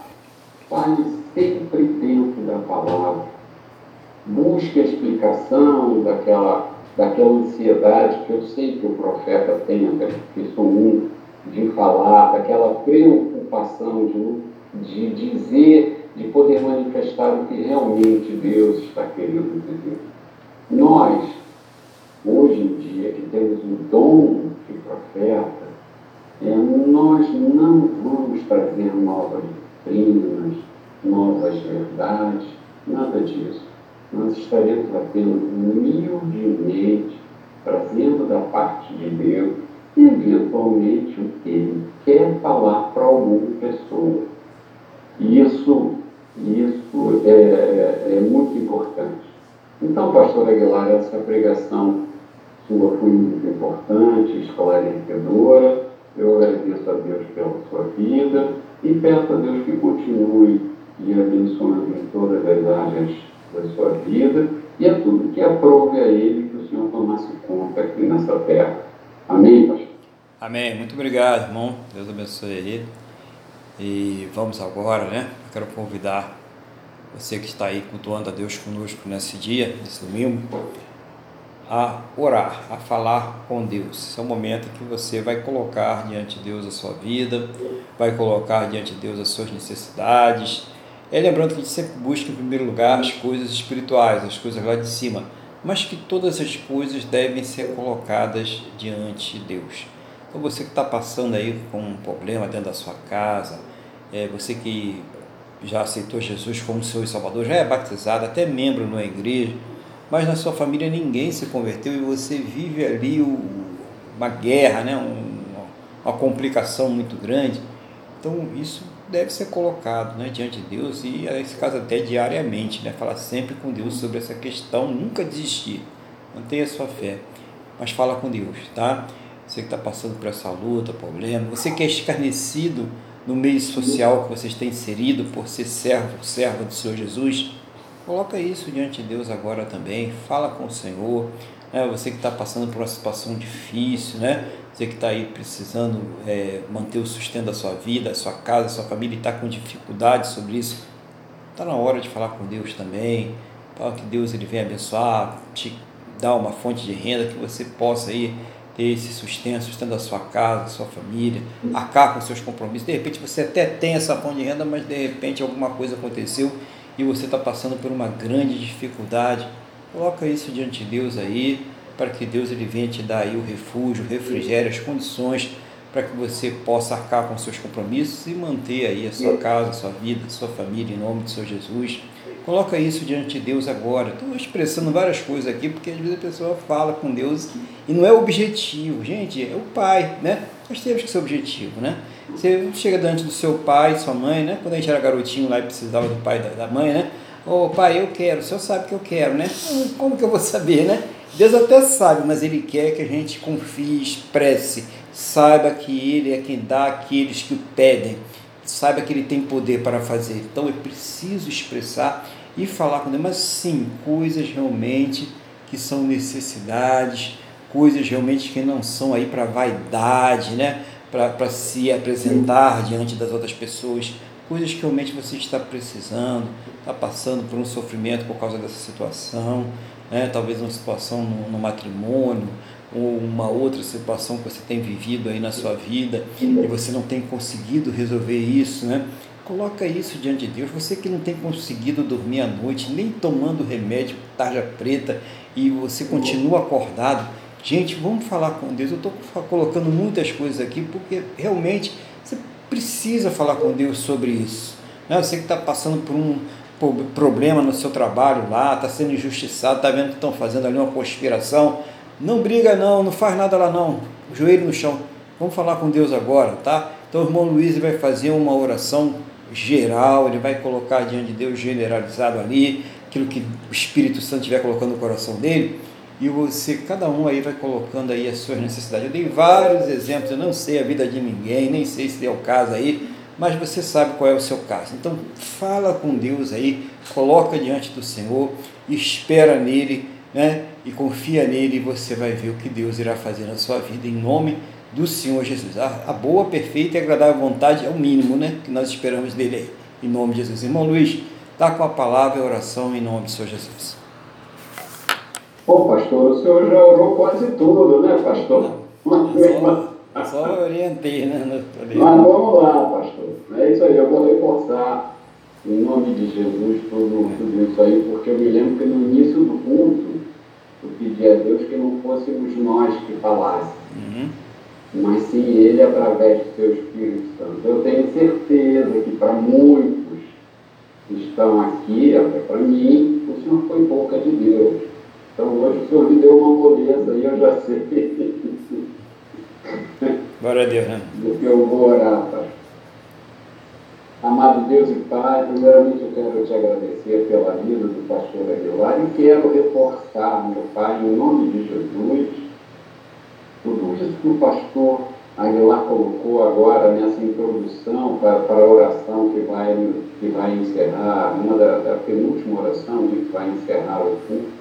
fale sempre dentro da palavra. Busque a explicação daquela, daquela ansiedade que eu sei que o profeta tem, que sou um, de falar, daquela preocupação de, de dizer de poder manifestar o que realmente Deus está querendo dizer. Nós, hoje em dia, que temos o dom de profeta, é, nós não vamos trazer novas doutrinas, novas verdades, nada disso. Nós estaremos apenas humildemente trazendo da parte de Deus, eventualmente, o que Ele quer falar para alguma pessoa. Isso, isso é, é, é muito importante. Então, pastor Aguilar, essa pregação sua foi muito importante, esclarecedora. Eu agradeço a Deus pela sua vida e peço a Deus que continue lhe abençoando em todas as áreas da sua vida e a tudo que aprove a Ele que o Senhor tomasse conta aqui nessa terra. Amém, pastor? Amém. Muito obrigado, irmão. Deus abençoe aí. E vamos agora, né? Eu quero convidar você que está aí cultuando a Deus conosco nesse dia, nesse domingo, a orar, a falar com Deus. Esse é o momento que você vai colocar diante de Deus a sua vida, vai colocar diante de Deus as suas necessidades. É lembrando que a gente sempre busca em primeiro lugar as coisas espirituais, as coisas lá de cima, mas que todas as coisas devem ser colocadas diante de Deus. Então você que está passando aí com um problema dentro da sua casa, é, você que já aceitou Jesus como seu Salvador, já é batizado, até membro numa igreja, mas na sua família ninguém se converteu e você vive ali o, uma guerra, né? Um, uma complicação muito grande. Então isso deve ser colocado né, diante de Deus e, nesse caso, até diariamente, né? falar sempre com Deus sobre essa questão, nunca desistir, mantenha sua fé, mas fala com Deus, tá? Você que está passando por essa luta, problema, você que é escarnecido no meio social que você está inserido por ser servo, serva do Senhor Jesus, coloca isso diante de Deus agora também, fala com o Senhor, né? você que está passando por uma situação difícil, né? Você que está aí precisando é, manter o sustento da sua vida, a sua casa, a sua família e está com dificuldade sobre isso, está na hora de falar com Deus também, para que Deus ele venha abençoar, te dar uma fonte de renda que você possa aí ter esse sustento, sustento da sua casa, da sua família, arcar com seus compromissos. De repente você até tem essa fonte de renda, mas de repente alguma coisa aconteceu e você está passando por uma grande dificuldade. Coloca isso diante de Deus aí, para que Deus ele venha te dar aí o refúgio, o refrigério, as condições para que você possa arcar com seus compromissos e manter aí a sua casa, a sua vida, a sua família, em nome de Senhor Jesus. Coloca isso diante de Deus agora. Estou expressando várias coisas aqui, porque às vezes a pessoa fala com Deus e não é objetivo. Gente, é o pai, né? Nós temos que ser objetivo, né? Você chega diante do seu pai, sua mãe, né? Quando a gente era garotinho lá e precisava do pai da mãe, né? Ô oh, pai, eu quero, o senhor sabe que eu quero, né? Como que eu vou saber, né? Deus até sabe, mas Ele quer que a gente confie, expresse, saiba que Ele é quem dá aqueles que o pedem, saiba que Ele tem poder para fazer. Então é preciso expressar e falar com Deus, mas sim, coisas realmente que são necessidades, coisas realmente que não são aí para vaidade, né? para se apresentar diante das outras pessoas, coisas que realmente você está precisando, está passando por um sofrimento por causa dessa situação, né? talvez uma situação no, no matrimônio, ou uma outra situação que você tem vivido aí na sua vida e você não tem conseguido resolver isso, né? Coloca isso diante de Deus. Você que não tem conseguido dormir à noite, nem tomando remédio, tarja preta, e você continua acordado. Gente, vamos falar com Deus. Eu estou colocando muitas coisas aqui porque realmente você precisa falar com Deus sobre isso. Né? Você que está passando por um problema no seu trabalho lá, está sendo injustiçado, está vendo que estão fazendo ali uma conspiração. Não briga não, não faz nada lá não. Joelho no chão. Vamos falar com Deus agora, tá? Então o irmão Luiz vai fazer uma oração geral, ele vai colocar diante de Deus generalizado ali, aquilo que o Espírito Santo estiver colocando no coração dele, e você, cada um aí vai colocando aí as suas necessidades. Eu dei vários exemplos, eu não sei a vida de ninguém, nem sei se é o caso aí, mas você sabe qual é o seu caso. Então fala com Deus aí, coloca diante do Senhor, espera nele, né? E confia nele e você vai ver o que Deus irá fazer na sua vida em nome do Senhor Jesus. A, a boa, perfeita e agradável vontade é o mínimo, né? Que nós esperamos dele aí. Em nome de Jesus. Irmão Luiz, está com a palavra e a oração em nome do Senhor Jesus. Bom, pastor, o senhor já orou quase tudo, né, pastor? Não, só, só orientei, né? Mas vamos lá, pastor. É isso aí, eu vou reforçar em nome de Jesus, tudo, tudo isso aí, porque eu me lembro que no início do culto, eu pedi a Deus que não fôssemos nós que falássemos, uhum. mas sim Ele através do seu Espírito Santo. Eu tenho certeza que para muitos que estão aqui, até para mim, o Senhor foi boca de Deus. Então hoje o Senhor me deu uma moleza e eu já sei. Glória a Deus, né? Do que eu vou orar, Pai. Amado Deus e Pai, primeiramente eu quero te agradecer pela vida do pastor Aguilar e quero reforçar, meu Pai, em nome de Jesus, tudo isso que o pastor Aguilar colocou agora nessa introdução para, para a oração que vai, que vai encerrar, uma da, da penúltima oração que vai encerrar o culto,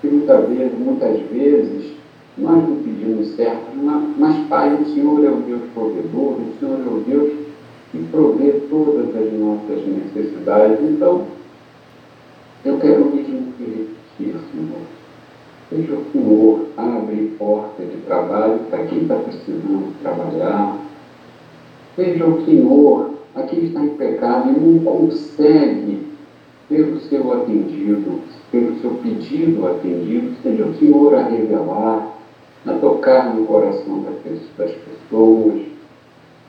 que muitas vezes, muitas vezes nós não pedimos certo, mas, mas Pai, o Senhor é o Deus provedor, o Senhor é o Deus e prover todas as nossas necessidades. Então, eu quero mesmo que Senhor. Seja o Senhor abre porta de trabalho para quem está precisando trabalhar. Seja o Senhor a quem está em pecado e não consegue ter o seu atendido, pelo seu pedido atendido, seja o Senhor a revelar, a tocar no coração das pessoas,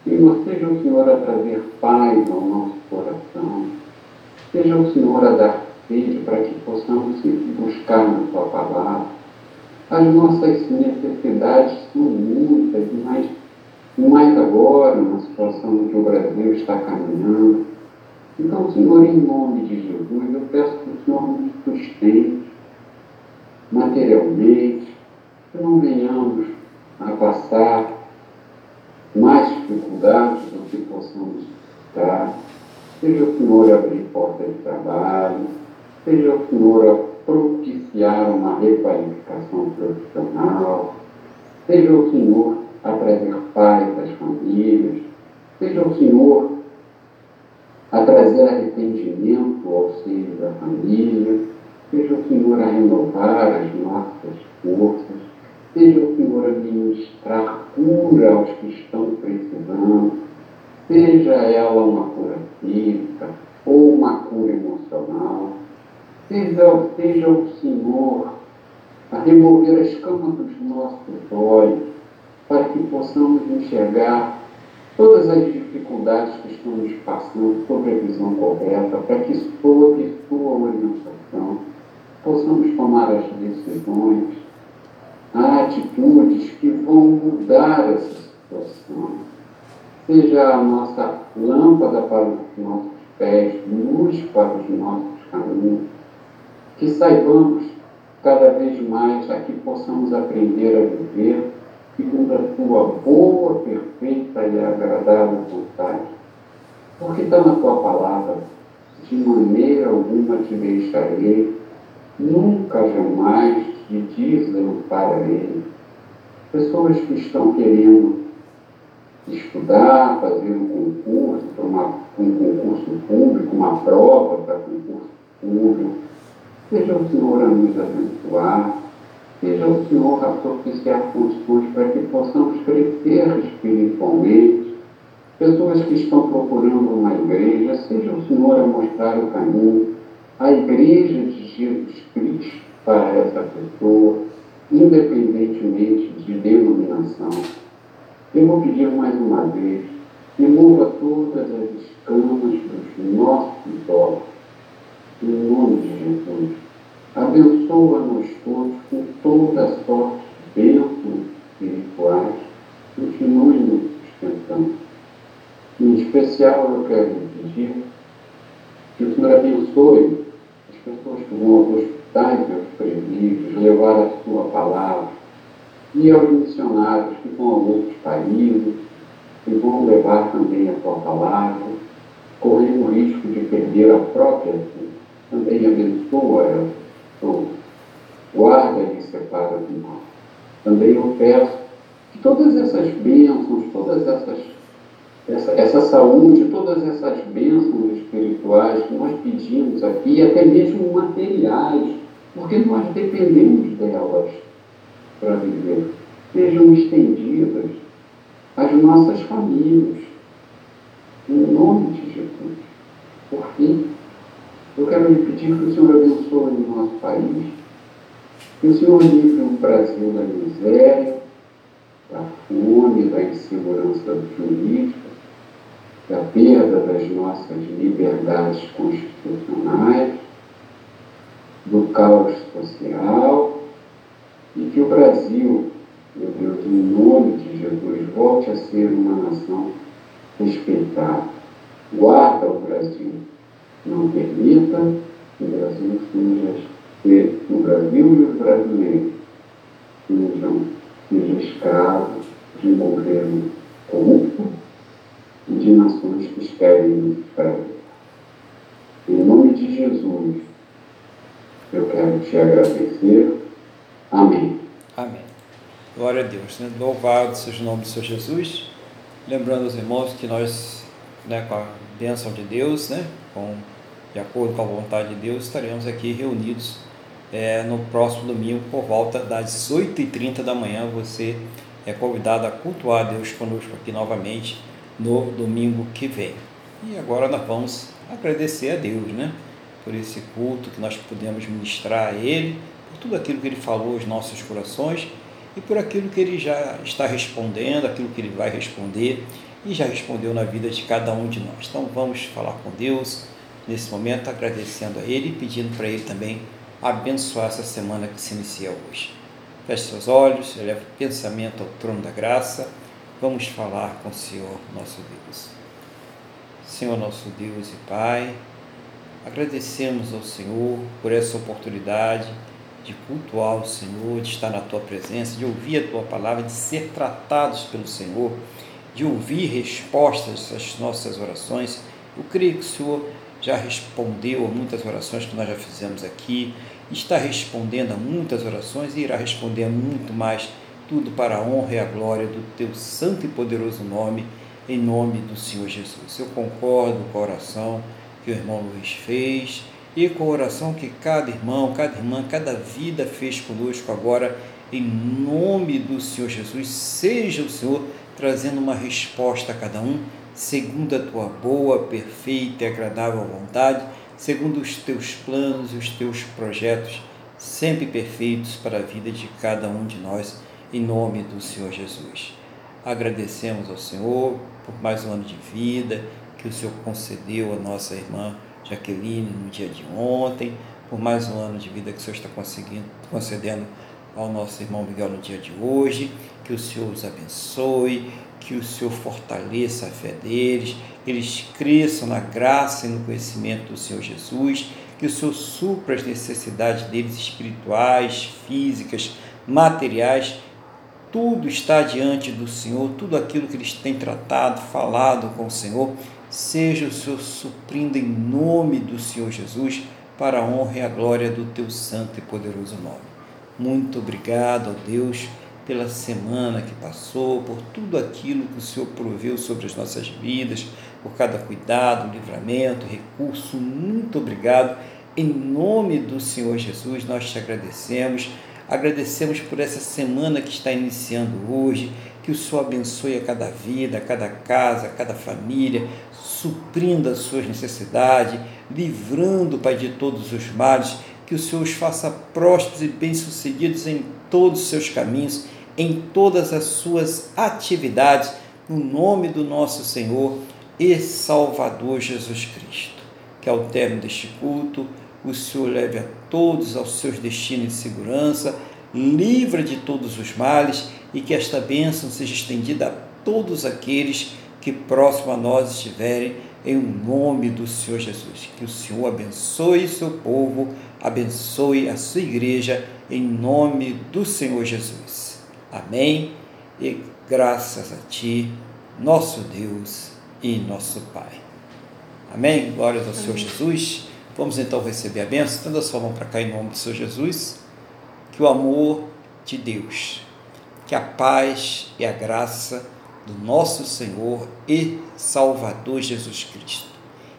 Senhor, seja o Senhor a trazer paz ao nosso coração. Seja o Senhor a dar sede para que possamos buscar na Sua palavra. As nossas necessidades são muitas, mas mais agora, na situação que o Brasil está caminhando. Então, Senhor, em nome de Jesus, eu peço que o Senhor nos sustente materialmente, que não venhamos a passar mais dificuldades do que possamos estar. Seja o Senhor abrir porta de trabalho, seja o Senhor propiciar uma requalificação profissional, seja o Senhor a trazer paz às famílias, seja o Senhor a trazer arrependimento ao seio da família, seja o Senhor a renovar as nossas forças, Seja o Senhor a ministrar cura aos que estão precisando, seja ela uma cura física ou uma cura emocional. Seja, seja o Senhor a remover as camas dos nossos olhos para que possamos enxergar todas as dificuldades que estamos passando sobre a visão correta, para que, sob sua orientação, possamos tomar as decisões a atitudes que vão mudar essa situação. Seja a nossa lâmpada para os nossos pés, luz para os nossos caminhos, que saibamos cada vez mais a que possamos aprender a viver segundo a tua boa, perfeita e agradável vontade. Porque está na tua palavra, de maneira alguma te deixarei, nunca jamais de dizem para ele. Pessoas que estão querendo estudar, fazer um concurso, para um concurso público, uma prova para concurso público. Seja o Senhor a nos abençoar, seja o Senhor a propiciar condições para que possamos crescer espiritualmente. Pessoas que estão procurando uma igreja, seja o Senhor a mostrar o caminho, a igreja de Jesus Cristo para essa pessoa, independentemente de denominação. Eu vou pedir mais uma vez, remova todas as escamas dos nossos olhos, em nome de Jesus. Abençoa-nos todos com toda a sorte de bênçãos espirituais. Continue nos sustentando. Em especial, eu quero pedir que o Senhor abençoe as pessoas que vão aos Dai teus presbíteros levar a sua palavra e aos missionários que vão a outros países, que vão levar também a tua palavra, correndo o risco de perder a própria vida. Também abençoa essa pessoa, guarda e separa do mal. Também eu peço que todas essas bênçãos, todas essas essa, essa saúde, todas essas bênçãos espirituais que nós pedimos aqui, até mesmo materiais, porque nós dependemos delas para viver, sejam estendidas às nossas famílias, em nome de Jesus. Por fim, eu quero lhe pedir que o Senhor abençoe o nosso país, que o Senhor livre o Brasil da miséria, da fome, da insegurança jurídica, da perda das nossas liberdades constitucionais, do caos social, e que o Brasil, meu Deus, em nome de Jesus, volte a ser uma nação respeitada. Guarda o Brasil. Não permita que o Brasil seja, o Brasil e os brasileiros sejam, escravos de um governo corrupto e de nações que esperem nos Em nome de Jesus, eu quero te agradecer. Amém. Amém. Glória a Deus. Né? Louvado seja o nome do Senhor Jesus. Lembrando aos irmãos que nós, né, com a bênção de Deus, né, com, de acordo com a vontade de Deus, estaremos aqui reunidos é, no próximo domingo por volta das 8h30 da manhã. Você é convidado a cultuar Deus conosco aqui novamente no domingo que vem. E agora nós vamos agradecer a Deus, né? Por esse culto que nós pudemos ministrar a Ele, por tudo aquilo que Ele falou aos nossos corações e por aquilo que Ele já está respondendo, aquilo que Ele vai responder e já respondeu na vida de cada um de nós. Então vamos falar com Deus nesse momento, agradecendo a Ele e pedindo para Ele também abençoar essa semana que se inicia hoje. Feche seus olhos, eleve o pensamento ao trono da graça. Vamos falar com o Senhor, nosso Deus. Senhor, nosso Deus e Pai, agradecemos ao Senhor por essa oportunidade de cultuar o Senhor, de estar na Tua presença, de ouvir a Tua palavra, de ser tratados pelo Senhor de ouvir respostas às nossas orações. Eu creio que o Senhor já respondeu a muitas orações que nós já fizemos aqui, está respondendo a muitas orações e irá responder a muito mais, tudo para a honra e a glória do teu santo e poderoso nome, em nome do Senhor Jesus. Eu concordo com a oração que o irmão Luiz fez e com a oração que cada irmão, cada irmã, cada vida fez conosco agora, em nome do Senhor Jesus. Seja o Senhor trazendo uma resposta a cada um, segundo a tua boa, perfeita e agradável vontade, segundo os teus planos e os teus projetos, sempre perfeitos para a vida de cada um de nós, em nome do Senhor Jesus. Agradecemos ao Senhor por mais um ano de vida que o Senhor concedeu à nossa irmã Jaqueline no dia de ontem, por mais um ano de vida que o Senhor está concedendo ao nosso irmão Miguel no dia de hoje, que o Senhor os abençoe, que o Senhor fortaleça a fé deles, que eles cresçam na graça e no conhecimento do Senhor Jesus, que o Senhor supra as necessidades deles espirituais, físicas, materiais, tudo está diante do Senhor, tudo aquilo que eles têm tratado, falado com o Senhor, seja o Senhor suprindo em nome do Senhor Jesus, para a honra e a glória do teu santo e poderoso nome. Muito obrigado, ó Deus, pela semana que passou, por tudo aquilo que o Senhor proveu sobre as nossas vidas, por cada cuidado, livramento, recurso. Muito obrigado. Em nome do Senhor Jesus, nós te agradecemos. Agradecemos por essa semana que está iniciando hoje. Que o Senhor abençoe a cada vida, a cada casa, a cada família, suprindo as suas necessidades, livrando, Pai, de todos os males que o Senhor os faça prósperos e bem-sucedidos em todos os seus caminhos, em todas as suas atividades, no nome do nosso Senhor e Salvador Jesus Cristo. Que ao término deste culto, o Senhor leve a todos aos seus destinos de segurança, livra de todos os males e que esta bênção seja estendida a todos aqueles que próximo a nós estiverem, em nome do Senhor Jesus. Que o Senhor abençoe seu povo abençoe a sua igreja em nome do Senhor Jesus. Amém. E graças a Ti, nosso Deus e nosso Pai. Amém. Glórias ao Amém. Senhor Jesus. Vamos então receber a bênção. Estenda a sua mão para cá em nome do Senhor Jesus. Que o amor de Deus, que a paz e a graça do nosso Senhor e Salvador Jesus Cristo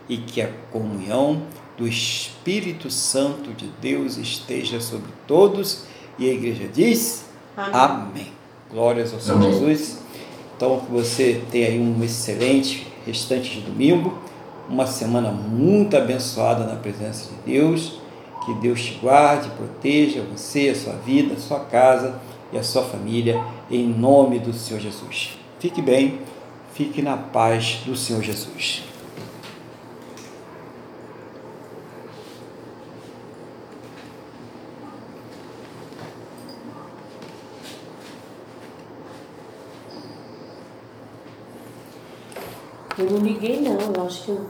e que a comunhão do Espírito Santo de Deus esteja sobre todos. E a igreja diz: Amém. Amém. Glórias ao Senhor Jesus. Então, que você tenha aí um excelente restante de domingo. uma semana muito abençoada na presença de Deus. Que Deus te guarde, proteja você, a sua vida, a sua casa e a sua família, em nome do Senhor Jesus. Fique bem, fique na paz do Senhor Jesus. Eu não liguei não, eu acho que eu.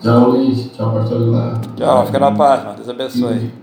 Tchau, Luiz. Tchau, pastor Eduardo. Tchau, fica na paz, mano. Deus abençoe.